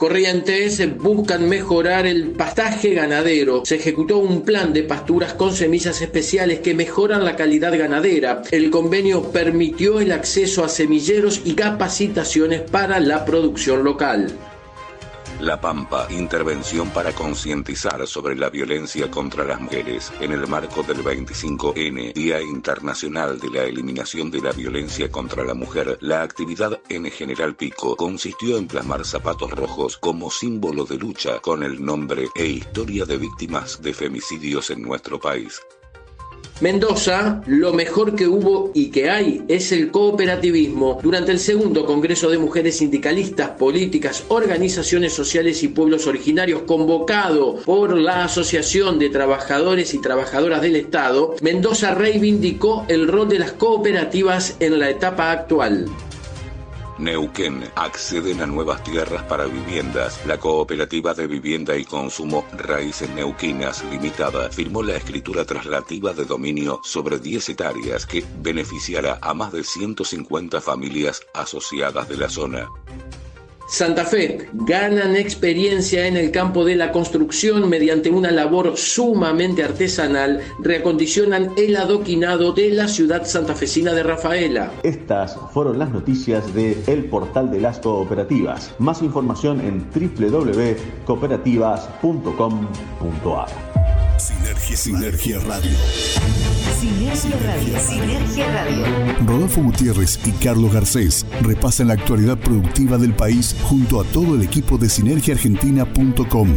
Corrientes buscan mejorar el pastaje ganadero. Se ejecutó un plan de pasturas con semillas especiales que mejoran la calidad ganadera. El convenio permitió el acceso a semilleros y capacitaciones para la producción local. La Pampa, intervención para concientizar sobre la violencia contra las mujeres en el marco del 25N, Día Internacional de la Eliminación de la Violencia contra la Mujer. La actividad en General Pico consistió en plasmar zapatos rojos como símbolo de lucha con el nombre e historia de víctimas de femicidios en nuestro país. Mendoza, lo mejor que hubo y que hay es el cooperativismo. Durante el segundo Congreso de Mujeres Sindicalistas, Políticas, Organizaciones Sociales y Pueblos Originarios, convocado por la Asociación de Trabajadores y Trabajadoras del Estado, Mendoza reivindicó el rol de las cooperativas en la etapa actual. Neuquén acceden a nuevas tierras para viviendas. La Cooperativa de Vivienda y Consumo Raíces Neuquinas Limitada firmó la escritura traslativa de dominio sobre 10 hectáreas que beneficiará a más de 150 familias asociadas de la zona. Santa Fe ganan experiencia en el campo de la construcción mediante una labor sumamente artesanal, reacondicionan el adoquinado de la ciudad santafesina de Rafaela. Estas fueron las noticias de El Portal de las Cooperativas. Más información en www.cooperativas.com.ar. Sinergia, Sinergia Radio. Sinergia Radio. Sinergia Radio. Rodolfo Gutiérrez y Carlos Garcés repasan la actualidad productiva del país junto a todo el equipo de sinergiaargentina.com.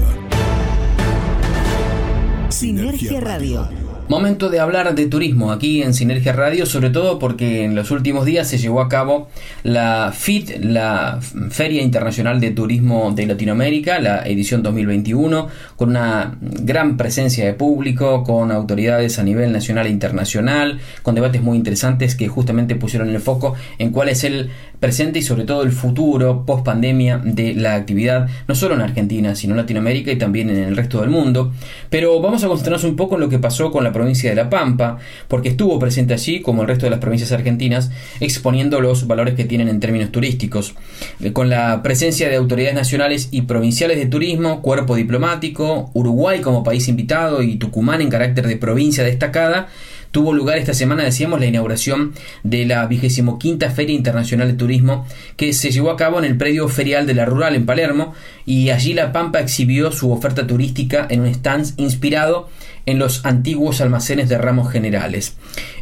Sinergia Radio. Momento de hablar de turismo aquí en Sinergia Radio, sobre todo porque en los últimos días se llevó a cabo la FIT, la Feria Internacional de Turismo de Latinoamérica, la edición 2021, con una gran presencia de público, con autoridades a nivel nacional e internacional, con debates muy interesantes que justamente pusieron el foco en cuál es el presente y sobre todo el futuro post pandemia de la actividad, no solo en Argentina, sino en Latinoamérica y también en el resto del mundo. Pero vamos a concentrarnos un poco en lo que pasó con la provincia de La Pampa, porque estuvo presente allí, como el resto de las provincias argentinas, exponiendo los valores que tienen en términos turísticos. Eh, Con la presencia de autoridades nacionales y provinciales de turismo, cuerpo diplomático, Uruguay como país invitado y Tucumán en carácter de provincia destacada, tuvo lugar esta semana, decíamos, la inauguración de la 25 Feria Internacional de Turismo que se llevó a cabo en el predio ferial de la Rural en Palermo y allí La Pampa exhibió su oferta turística en un stand inspirado en los antiguos almacenes de ramos generales.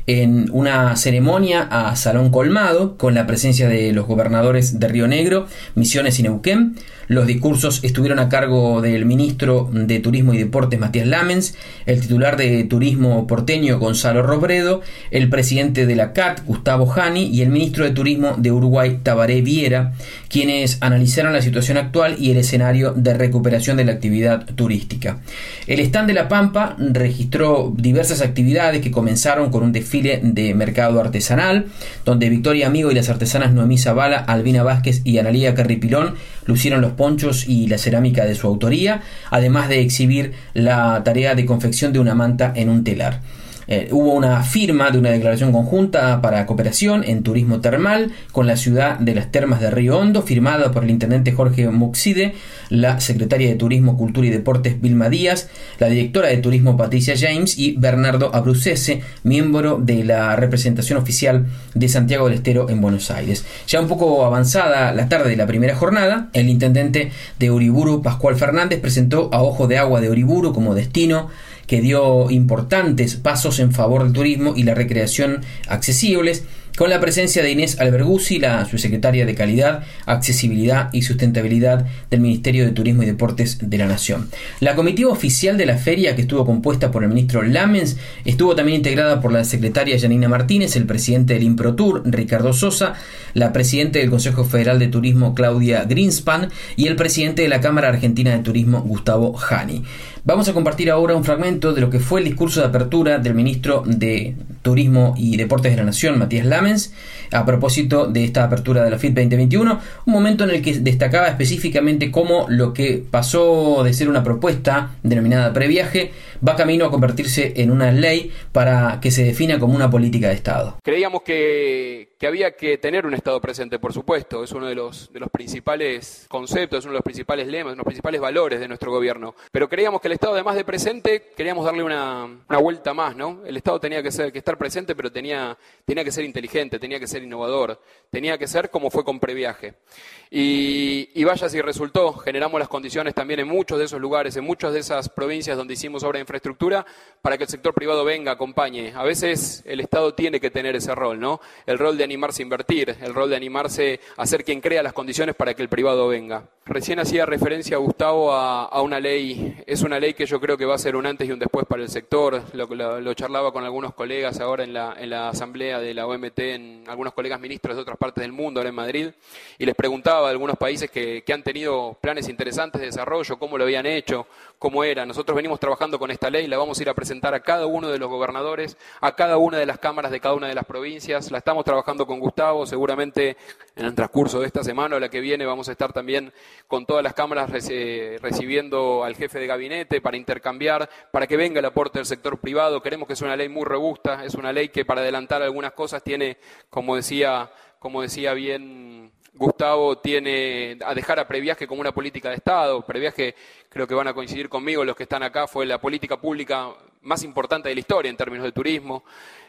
En una ceremonia a Salón Colmado con la presencia de los gobernadores de Río Negro, Misiones y Neuquén. Los discursos estuvieron a cargo del ministro de Turismo y Deportes Matías Lamens, el titular de Turismo porteño Gonzalo Robredo, el presidente de la CAT Gustavo Jani y el ministro de Turismo de Uruguay Tabaré Viera, quienes analizaron la situación actual y el escenario de recuperación de la actividad turística. El stand de La Pampa registró diversas actividades que comenzaron con un desfile de mercado artesanal, donde Victoria Amigo y las artesanas Noemí Zavala, Albina Vázquez y Analía Carripilón lucieron los ponchos y la cerámica de su autoría, además de exhibir la tarea de confección de una manta en un telar. Eh, hubo una firma de una declaración conjunta para cooperación en turismo termal con la ciudad de las termas de Río Hondo, firmada por el intendente Jorge Muxide, la secretaria de Turismo, Cultura y Deportes Vilma Díaz, la directora de Turismo Patricia James y Bernardo Abrucese, miembro de la representación oficial de Santiago del Estero en Buenos Aires. Ya un poco avanzada la tarde de la primera jornada, el intendente de Uriburu, Pascual Fernández, presentó a Ojo de Agua de Uriburu como destino que dio importantes pasos en favor del turismo y la recreación accesibles, con la presencia de Inés Alberguzzi, la subsecretaria de Calidad, Accesibilidad y Sustentabilidad del Ministerio de Turismo y Deportes de la Nación. La comitiva oficial de la feria, que estuvo compuesta por el ministro Lamens, estuvo también integrada por la secretaria Janina Martínez, el presidente del Improtur, Ricardo Sosa, la presidenta del Consejo Federal de Turismo, Claudia Greenspan, y el presidente de la Cámara Argentina de Turismo, Gustavo Jani. Vamos a compartir ahora un fragmento de lo que fue el discurso de apertura del ministro de Turismo y Deportes de la Nación, Matías Lamens, a propósito de esta apertura de la FIT 2021, un momento en el que destacaba específicamente cómo lo que pasó de ser una propuesta denominada previaje va camino a convertirse en una ley para que se defina como una política de Estado. Creíamos que, había que tener un Estado presente, por supuesto, es uno de los, principales conceptos, es uno de los principales lemas, los principales valores de nuestro gobierno. Pero creíamos que el Estado, además de presente, queríamos darle una, una vuelta más, ¿no? El Estado tenía que, ser, que estar presente, pero tenía, tenía que ser inteligente, tenía que ser innovador, tenía que ser como fue con previaje. Y, y vaya si resultó, generamos las condiciones también en muchos de esos lugares, en muchas de esas provincias donde hicimos obra de infraestructura, para que el sector privado venga, acompañe. A veces el Estado tiene que tener ese rol, ¿no? El rol de animarse a invertir, el rol de animarse a ser quien crea las condiciones para que el privado venga. Recién hacía referencia Gustavo a, a una ley, es una ley que yo creo que va a ser un antes y un después para el sector, lo, charlaba con algunos colegas ahora en la, en la asamblea de la OMT, en algunos colegas ministros de otras partes del mundo, ahora en Madrid, y les preguntaba de algunos países que, que han tenido planes interesantes de desarrollo, cómo lo habían hecho, cómo era. Nosotros venimos trabajando con esta ley, la vamos a ir a presentar a cada uno de los gobernadores, a cada una de las cámaras de cada una de las provincias, la estamos trabajando con Gustavo, seguramente en el transcurso de esta semana o la que viene vamos a estar también con todas las cámaras recibiendo al jefe de gabinete para intercambiar, para que venga el aporte del sector privado. Queremos que sea una ley muy robusta, es una ley que para adelantar algunas cosas tiene, como decía, como decía bien Gustavo tiene a dejar a Previaje como una política de Estado. Previaje, creo que van a coincidir conmigo los que están acá, fue la política pública más importante de la historia en términos de turismo.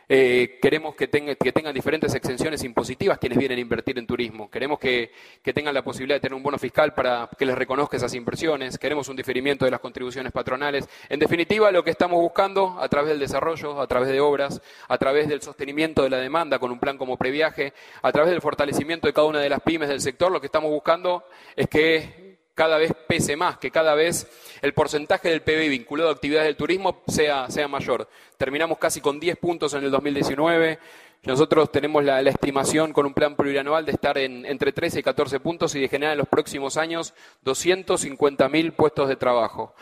Eh, queremos que, tenga, tengan diferentes exenciones impositivas quienes vienen a invertir en turismo. Queremos que, que, tengan la posibilidad de tener un bono fiscal para que les reconozca esas inversiones. Queremos un diferimiento de las contribuciones patronales. En definitiva, lo que estamos buscando a través del desarrollo, a través de obras, a través del sostenimiento de la demanda con un plan como previaje, a través del fortalecimiento de cada una de las pymes del sector, lo que estamos buscando es que cada vez pese más, que cada vez el porcentaje del PBI vinculado a actividades del turismo sea, sea mayor. Terminamos casi con 10 puntos en el 2019. Nosotros tenemos la, estimación con un plan plurianual de estar en, entre 13 y 14 puntos y de generar en los próximos años 250.000 puestos de trabajo.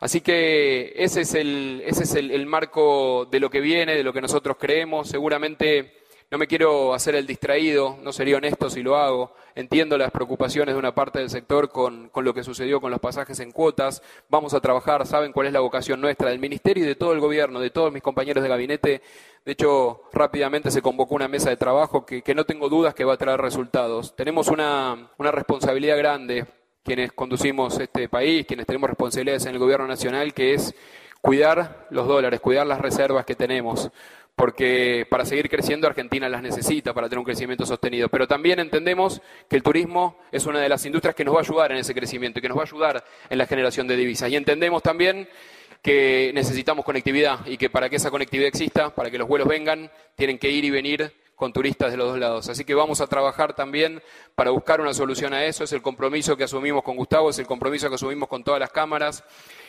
Así que ese es, el, ese es el marco de lo que viene, de lo que nosotros creemos. Seguramente no me quiero hacer el distraído, no sería honesto si lo hago. Entiendo las preocupaciones de una parte del sector con, con, lo que sucedió con los pasajes en cuotas. Vamos a trabajar, saben cuál es la vocación nuestra, del Ministerio y de todo el Gobierno, de todos mis compañeros de gabinete. De hecho, rápidamente se convocó una mesa de trabajo que, que no tengo dudas que va a traer resultados. Tenemos una, una responsabilidad grande, quienes conducimos este país, quienes tenemos responsabilidades en el Gobierno Nacional, que es cuidar los dólares, cuidar las reservas que tenemos porque para seguir creciendo Argentina las necesita para tener un crecimiento sostenido. Pero también entendemos que el turismo es una de las industrias que nos va a ayudar en ese crecimiento y que nos va a ayudar en la generación de divisas. Y entendemos también que necesitamos conectividad y que para que esa conectividad exista, para que los vuelos vengan, tienen que ir y venir con turistas de los dos lados. Así que vamos a trabajar también para buscar una solución a eso. Es el compromiso que asumimos con Gustavo, es el compromiso que asumimos con todas las cámaras.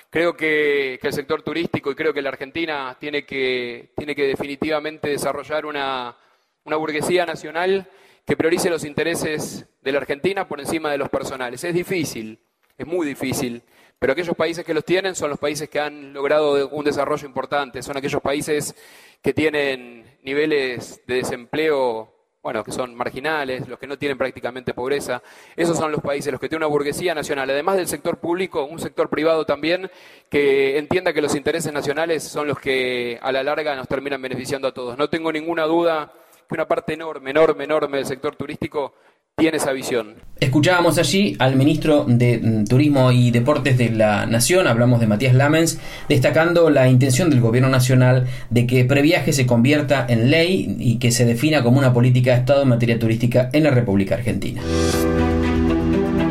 Creo que, el sector turístico y creo que la Argentina tiene que, tiene que definitivamente desarrollar una, una burguesía nacional que priorice los intereses de la Argentina por encima de los personales. Es difícil, es muy difícil, pero aquellos países que los tienen son los países que han logrado un desarrollo importante, son aquellos países que tienen niveles de desempleo, bueno, que son marginales, los que no tienen prácticamente pobreza. Esos son los países, los que tienen una burguesía nacional, además del sector público, un sector privado también, que entienda que los intereses nacionales son los que a la larga nos terminan beneficiando a todos. No tengo ninguna duda que una parte enorme, enorme, enorme del sector turístico tiene esa visión. Escuchábamos allí al ministro de mm, Turismo y Deportes de la Nación, hablamos de Matías Lamens, destacando la intención del gobierno nacional de que previaje se convierta en ley y que se defina como una política de Estado en materia turística en la República Argentina.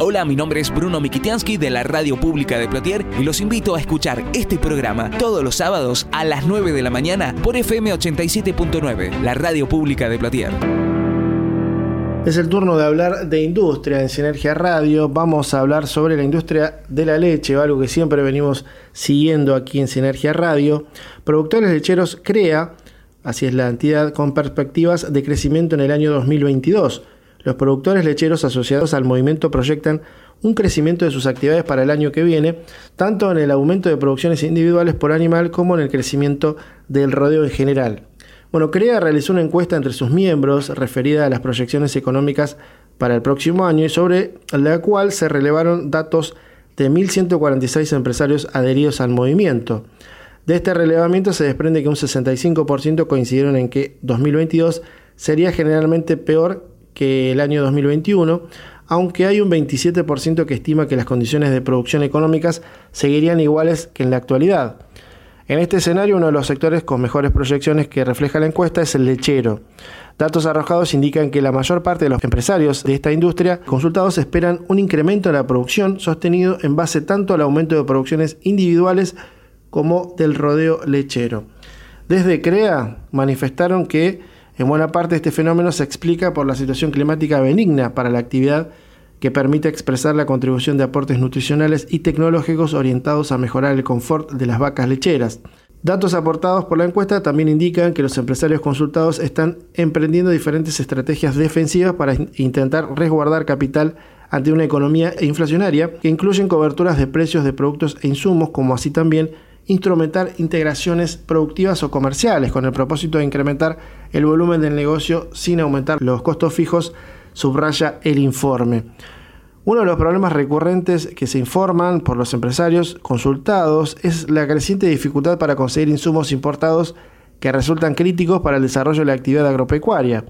Hola, mi nombre es Bruno Mikitiansky de la Radio Pública de Plotier y los invito a escuchar este programa todos los sábados a las 9 de la mañana por FM 87.9, la Radio Pública de Plotier. Es el turno de hablar de industria en Sinergia Radio. Vamos a hablar sobre la industria de la leche, algo que siempre venimos siguiendo aquí en Sinergia Radio. Productores lecheros CREA, así es la entidad, con perspectivas de crecimiento en el año 2022. Los productores lecheros asociados al movimiento proyectan un crecimiento de sus actividades para el año que viene, tanto en el aumento de producciones individuales por animal como en el crecimiento del rodeo en general. Bueno, CREA realizó una encuesta entre sus miembros referida a las proyecciones económicas para el próximo año y sobre la cual se relevaron datos de 1.146 empresarios adheridos al movimiento. De este relevamiento se desprende que un 65% coincidieron en que 2022 sería generalmente peor que el año 2021, aunque hay un 27% que estima que las condiciones de producción económicas seguirían iguales que en la actualidad. En este escenario, uno de los sectores con mejores proyecciones que refleja la encuesta es el lechero. Datos arrojados indican que la mayor parte de los empresarios de esta industria consultados esperan un incremento en la producción sostenido en base tanto al aumento de producciones individuales como del rodeo lechero. Desde CREA manifestaron que en buena parte este fenómeno se explica por la situación climática benigna para la actividad que permite expresar la contribución de aportes nutricionales y tecnológicos orientados a mejorar el confort de las vacas lecheras. Datos aportados por la encuesta también indican que los empresarios consultados están emprendiendo diferentes estrategias defensivas para intentar resguardar capital ante una economía inflacionaria que incluyen coberturas de precios de productos e insumos, como así también instrumentar integraciones productivas o comerciales con el propósito de incrementar el volumen del negocio sin aumentar los costos fijos subraya el informe. Uno de los problemas recurrentes que se informan por los empresarios consultados es la creciente dificultad para conseguir insumos importados que resultan críticos para el desarrollo de la actividad agropecuaria.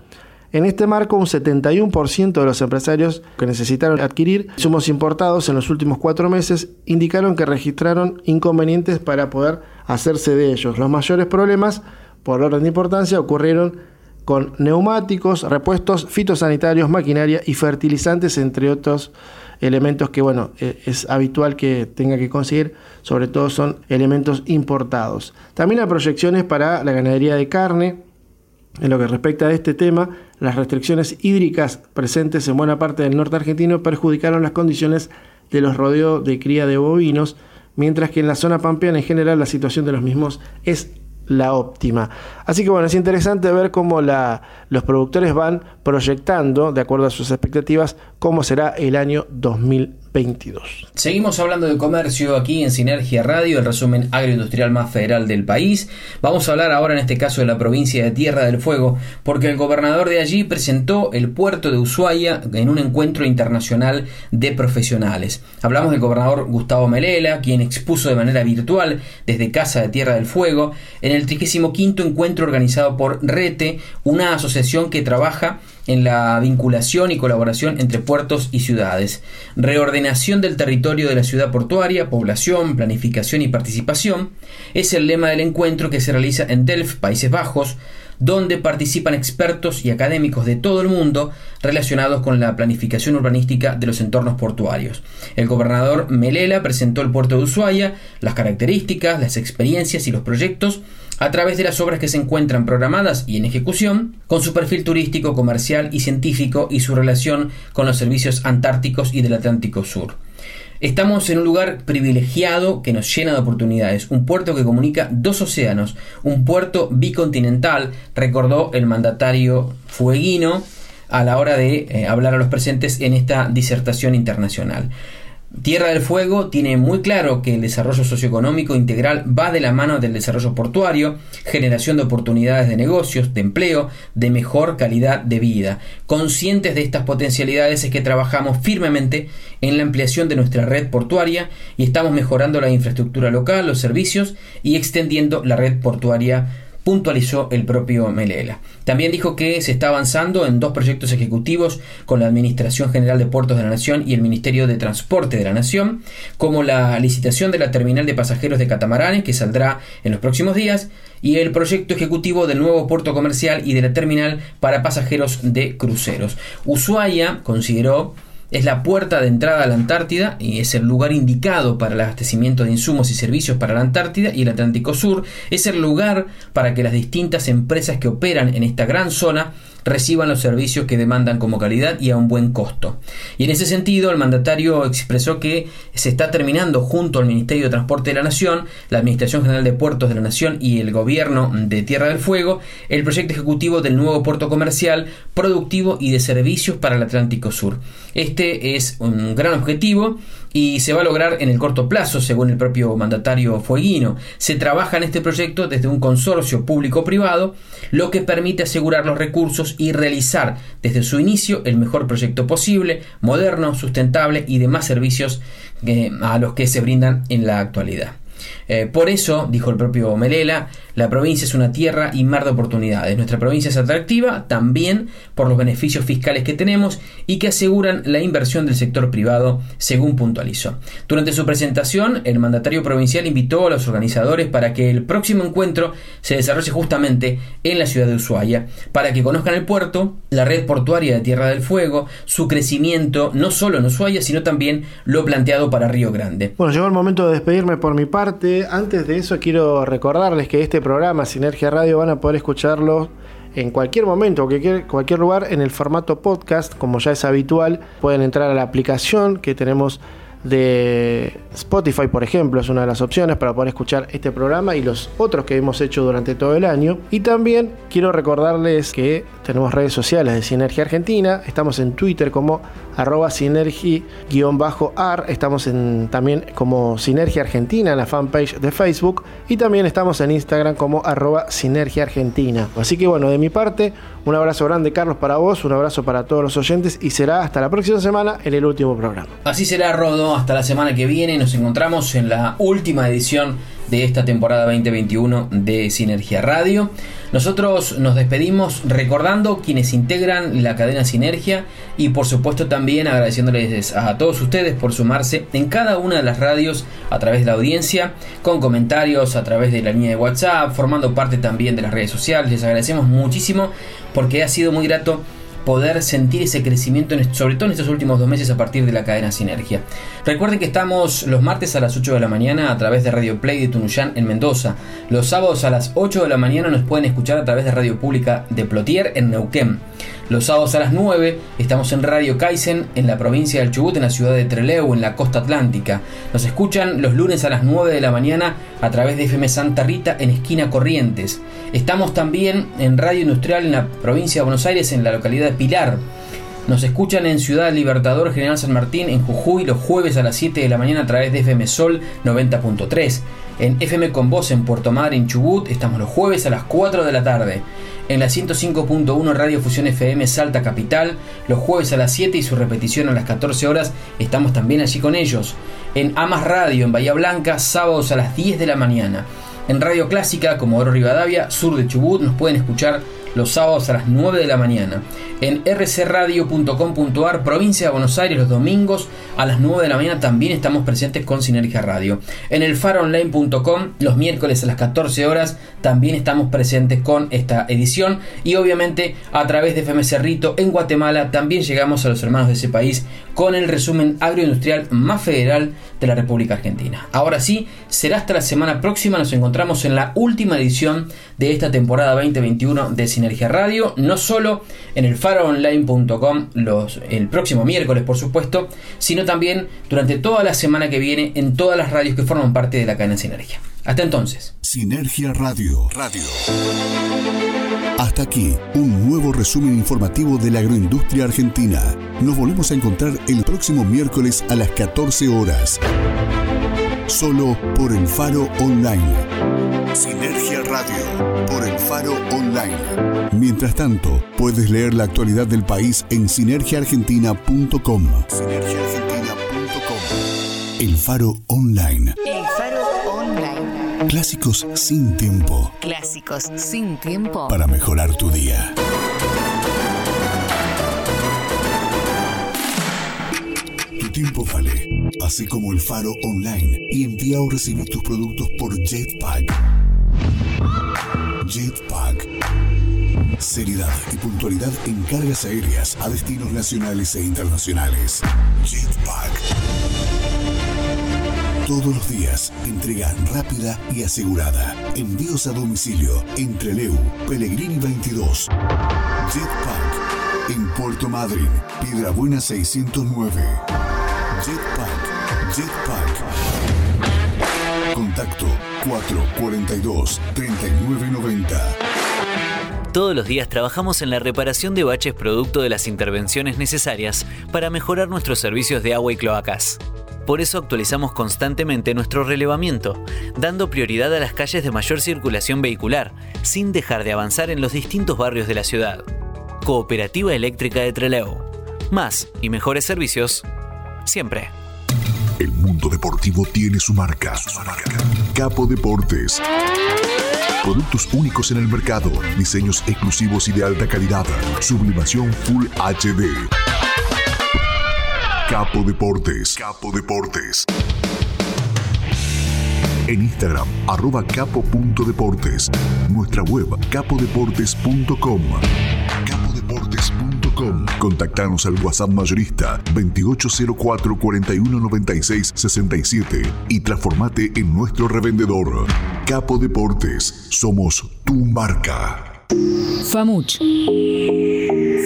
En este marco, un 71% de los empresarios que necesitaron adquirir insumos importados en los últimos cuatro meses indicaron que registraron inconvenientes para poder hacerse de ellos. Los mayores problemas, por orden de importancia, ocurrieron con neumáticos, repuestos fitosanitarios, maquinaria y fertilizantes, entre otros elementos que, bueno, e, es habitual que tenga que conseguir, sobre todo son elementos importados. También hay proyecciones para la ganadería de carne. En lo que respecta a este tema, las restricciones hídricas presentes en buena parte del norte argentino perjudicaron las condiciones de los rodeos de cría de bovinos, mientras que en la zona pampeana en general la situación de los mismos es la óptima. Así que bueno, es interesante ver cómo la, los productores van proyectando, de acuerdo a sus expectativas, cómo será el año 2022. Seguimos hablando de comercio aquí en Sinergia Radio, el resumen agroindustrial más federal del país. Vamos a hablar ahora en este caso de la provincia de Tierra del Fuego, porque el gobernador de allí presentó el puerto de Ushuaia en un encuentro internacional de profesionales. Hablamos del gobernador Gustavo Melela, quien expuso de manera virtual desde Casa de Tierra del Fuego en el 35 encuentro organizado por RETE, una asociación que trabaja en la vinculación y colaboración entre puertos y ciudades, reordenación del territorio de la ciudad portuaria, población, planificación y participación, es el lema del encuentro que se realiza en Delft, Países Bajos, donde participan expertos y académicos de todo el mundo relacionados con la planificación urbanística de los entornos portuarios. El gobernador Melela presentó el puerto de Ushuaia, las características, las experiencias y los proyectos a través de las obras que se encuentran programadas y en ejecución, con su perfil turístico, comercial y científico y su relación con los servicios antárticos y del Atlántico Sur. Estamos en un lugar privilegiado que nos llena de oportunidades, un puerto que comunica dos océanos, un puerto bicontinental, recordó el mandatario fueguino a la hora de eh, hablar a los presentes en esta disertación internacional. Tierra del Fuego tiene muy claro que el desarrollo socioeconómico integral va de la mano del desarrollo portuario, generación de oportunidades de negocios, de empleo, de mejor calidad de vida. Conscientes de estas potencialidades es que trabajamos firmemente en la ampliación de nuestra red portuaria y estamos mejorando la infraestructura local, los servicios y extendiendo la red portuaria puntualizó el propio Melela. También dijo que se está avanzando en dos proyectos ejecutivos con la Administración General de Puertos de la Nación y el Ministerio de Transporte de la Nación, como la licitación de la terminal de pasajeros de catamaranes que saldrá en los próximos días y el proyecto ejecutivo del nuevo puerto comercial y de la terminal para pasajeros de cruceros. Ushuaia consideró es la puerta de entrada a la Antártida y es el lugar indicado para el abastecimiento de insumos y servicios para la Antártida y el Atlántico Sur. Es el lugar para que las distintas empresas que operan en esta gran zona reciban los servicios que demandan como calidad y a un buen costo. Y en ese sentido, el mandatario expresó que se está terminando junto al Ministerio de Transporte de la Nación, la Administración General de Puertos de la Nación y el Gobierno de Tierra del Fuego el proyecto ejecutivo del nuevo puerto comercial, productivo y de servicios para el Atlántico Sur. Este es un gran objetivo y se va a lograr en el corto plazo, según el propio mandatario Fueguino. Se trabaja en este proyecto desde un consorcio público-privado, lo que permite asegurar los recursos y realizar desde su inicio el mejor proyecto posible, moderno, sustentable y de más servicios eh, a los que se brindan en la actualidad. Eh, por eso, dijo el propio Melela, la provincia es una tierra y mar de oportunidades. Nuestra provincia es atractiva también por los beneficios fiscales que tenemos y que aseguran la inversión del sector privado, según puntualizó. Durante su presentación, el mandatario provincial invitó a los organizadores para que el próximo encuentro se desarrolle justamente en la ciudad de Ushuaia, para que conozcan el puerto, la red portuaria de Tierra del Fuego, su crecimiento no solo en Ushuaia, sino también lo planteado para Río Grande. Bueno, llegó el momento de despedirme por mi parte. Antes de eso quiero recordarles que este programa Sinergia Radio van a poder escucharlo en cualquier momento, cualquier, lugar, en el formato podcast, como ya es habitual. Pueden entrar a la aplicación que tenemos de Spotify, por ejemplo, es una de las opciones para poder escuchar este programa y los otros que hemos hecho durante todo el año. Y también quiero recordarles que tenemos redes sociales de Sinergia Argentina, estamos en Twitter como arroba sinergi-ar, estamos en, también como Sinergia Argentina en la fanpage de Facebook y también estamos en Instagram como arroba Sinergia Argentina. Así que bueno, de mi parte, un abrazo grande Carlos para vos, un abrazo para todos los oyentes y será hasta la próxima semana en el último programa. Así será Rodo, hasta la semana que viene nos encontramos en la última edición de esta temporada 2021 de Sinergia Radio. Nosotros nos despedimos recordando quienes integran la cadena Sinergia y por supuesto también agradeciéndoles a todos ustedes por sumarse en cada una de las radios a través de la audiencia, con comentarios a través de la línea de WhatsApp, formando parte también de las redes sociales. Les agradecemos muchísimo porque ha sido muy grato poder sentir ese crecimiento, sobre todo en estos últimos dos meses a partir de la cadena Sinergia. Recuerden que estamos los martes a las 8 de la mañana a través de Radio Play de Tunuyán en Mendoza. Los sábados a las 8 de la mañana nos pueden escuchar a través de Radio Pública de Plotier en Neuquén. Los sábados a las 9 estamos en Radio Kaizen en la provincia del Chubut, en la ciudad de Trelew, en la costa atlántica. Nos escuchan los lunes a las 9 de la mañana a través de FM Santa Rita en esquina Corrientes. Estamos también en Radio Industrial en la provincia de Buenos Aires, en la localidad Pilar. Nos escuchan en Ciudad Libertador General San Martín, en Jujuy, los jueves a las 7 de la mañana a través de FM Sol 90.3. En FM Con Voz en Puerto Madre, en Chubut, estamos los jueves a las 4 de la tarde en la 105.1 Radio Fusión FM Salta Capital, los jueves a las 7 y su repetición a las 14 horas, estamos también allí con ellos. En Amas Radio en Bahía Blanca, sábados a las 10 de la mañana. En Radio Clásica, como Oro Rivadavia, sur de Chubut, nos pueden escuchar los sábados a las 9 de la mañana. En rcradio.com.ar, provincia de Buenos Aires, los domingos a las 9 de la mañana también estamos presentes con Sinergia Radio. En el faronline.com, los miércoles a las 14 horas, también estamos presentes con esta edición. Y obviamente a través de FM Cerrito en Guatemala también llegamos a los hermanos de ese país con el resumen agroindustrial más federal de la República Argentina. Ahora sí, será hasta la semana próxima. Nos encontramos en la última edición de esta temporada 2021 de Sinergia Radio, no solo en el faroonline.com el próximo miércoles, por supuesto, sino también durante toda la semana que viene en todas las radios que forman parte de la cadena Sinergia. Hasta entonces. Sinergia Radio. Radio. Hasta aquí, un nuevo resumen informativo de la agroindustria argentina. Nos volvemos a encontrar el próximo miércoles a las 14 horas. Solo por el Faro Online. Sinergia Radio. Por el Faro Online. Mientras tanto, puedes leer la actualidad del país en sinergiaargentina.com. Sinergiaargentina.com. El Faro Online. El Faro Online. Clásicos sin tiempo. Clásicos sin tiempo. Para mejorar tu día. Tu tiempo vale, así como el Faro Online, y envía o recibir tus productos por Jetpack. Jetpack. Seriedad y puntualidad en cargas aéreas a destinos nacionales e internacionales. Jetpack. Todos los días, entrega rápida y asegurada. Envíos a domicilio entre Leu, Pellegrini 22. Jetpack. En Puerto Madryn, Piedra Buena 609. Jetpack. Jetpack. Contacto 442 3990. Todos los días trabajamos en la reparación de baches producto de las intervenciones necesarias para mejorar nuestros servicios de agua y cloacas. Por eso actualizamos constantemente nuestro relevamiento, dando prioridad a las calles de mayor circulación vehicular, sin dejar de avanzar en los distintos barrios de la ciudad. Cooperativa Eléctrica de Trelew. Más y mejores servicios, siempre. El mundo deportivo tiene su marca. Capo Deportes. Productos únicos en el mercado, diseños exclusivos y de alta calidad, sublimación Full HD. Capo Deportes. Capo Deportes. En Instagram, arroba capo.deportes. Nuestra web, capodeportes.com. Capodeportes.com. Contactanos al WhatsApp mayorista 2804 4196 67 y transformate en nuestro revendedor. Capo Deportes. Somos tu marca. FAMUCH.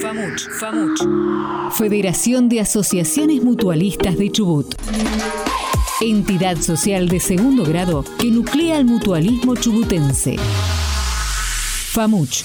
FAMUCH. FAMUCH. Federación de Asociaciones Mutualistas de Chubut. Entidad social de segundo grado que nuclea el mutualismo chubutense. FAMUCH.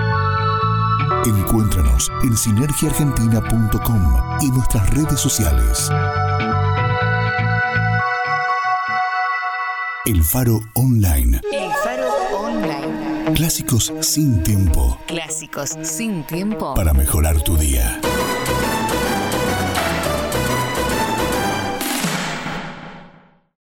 Encuéntranos en sinergiaargentina.com y nuestras redes sociales. El Faro Online. El Faro Online. Clásicos sin tiempo Clásicos sin tiempo. para mejorar tu día.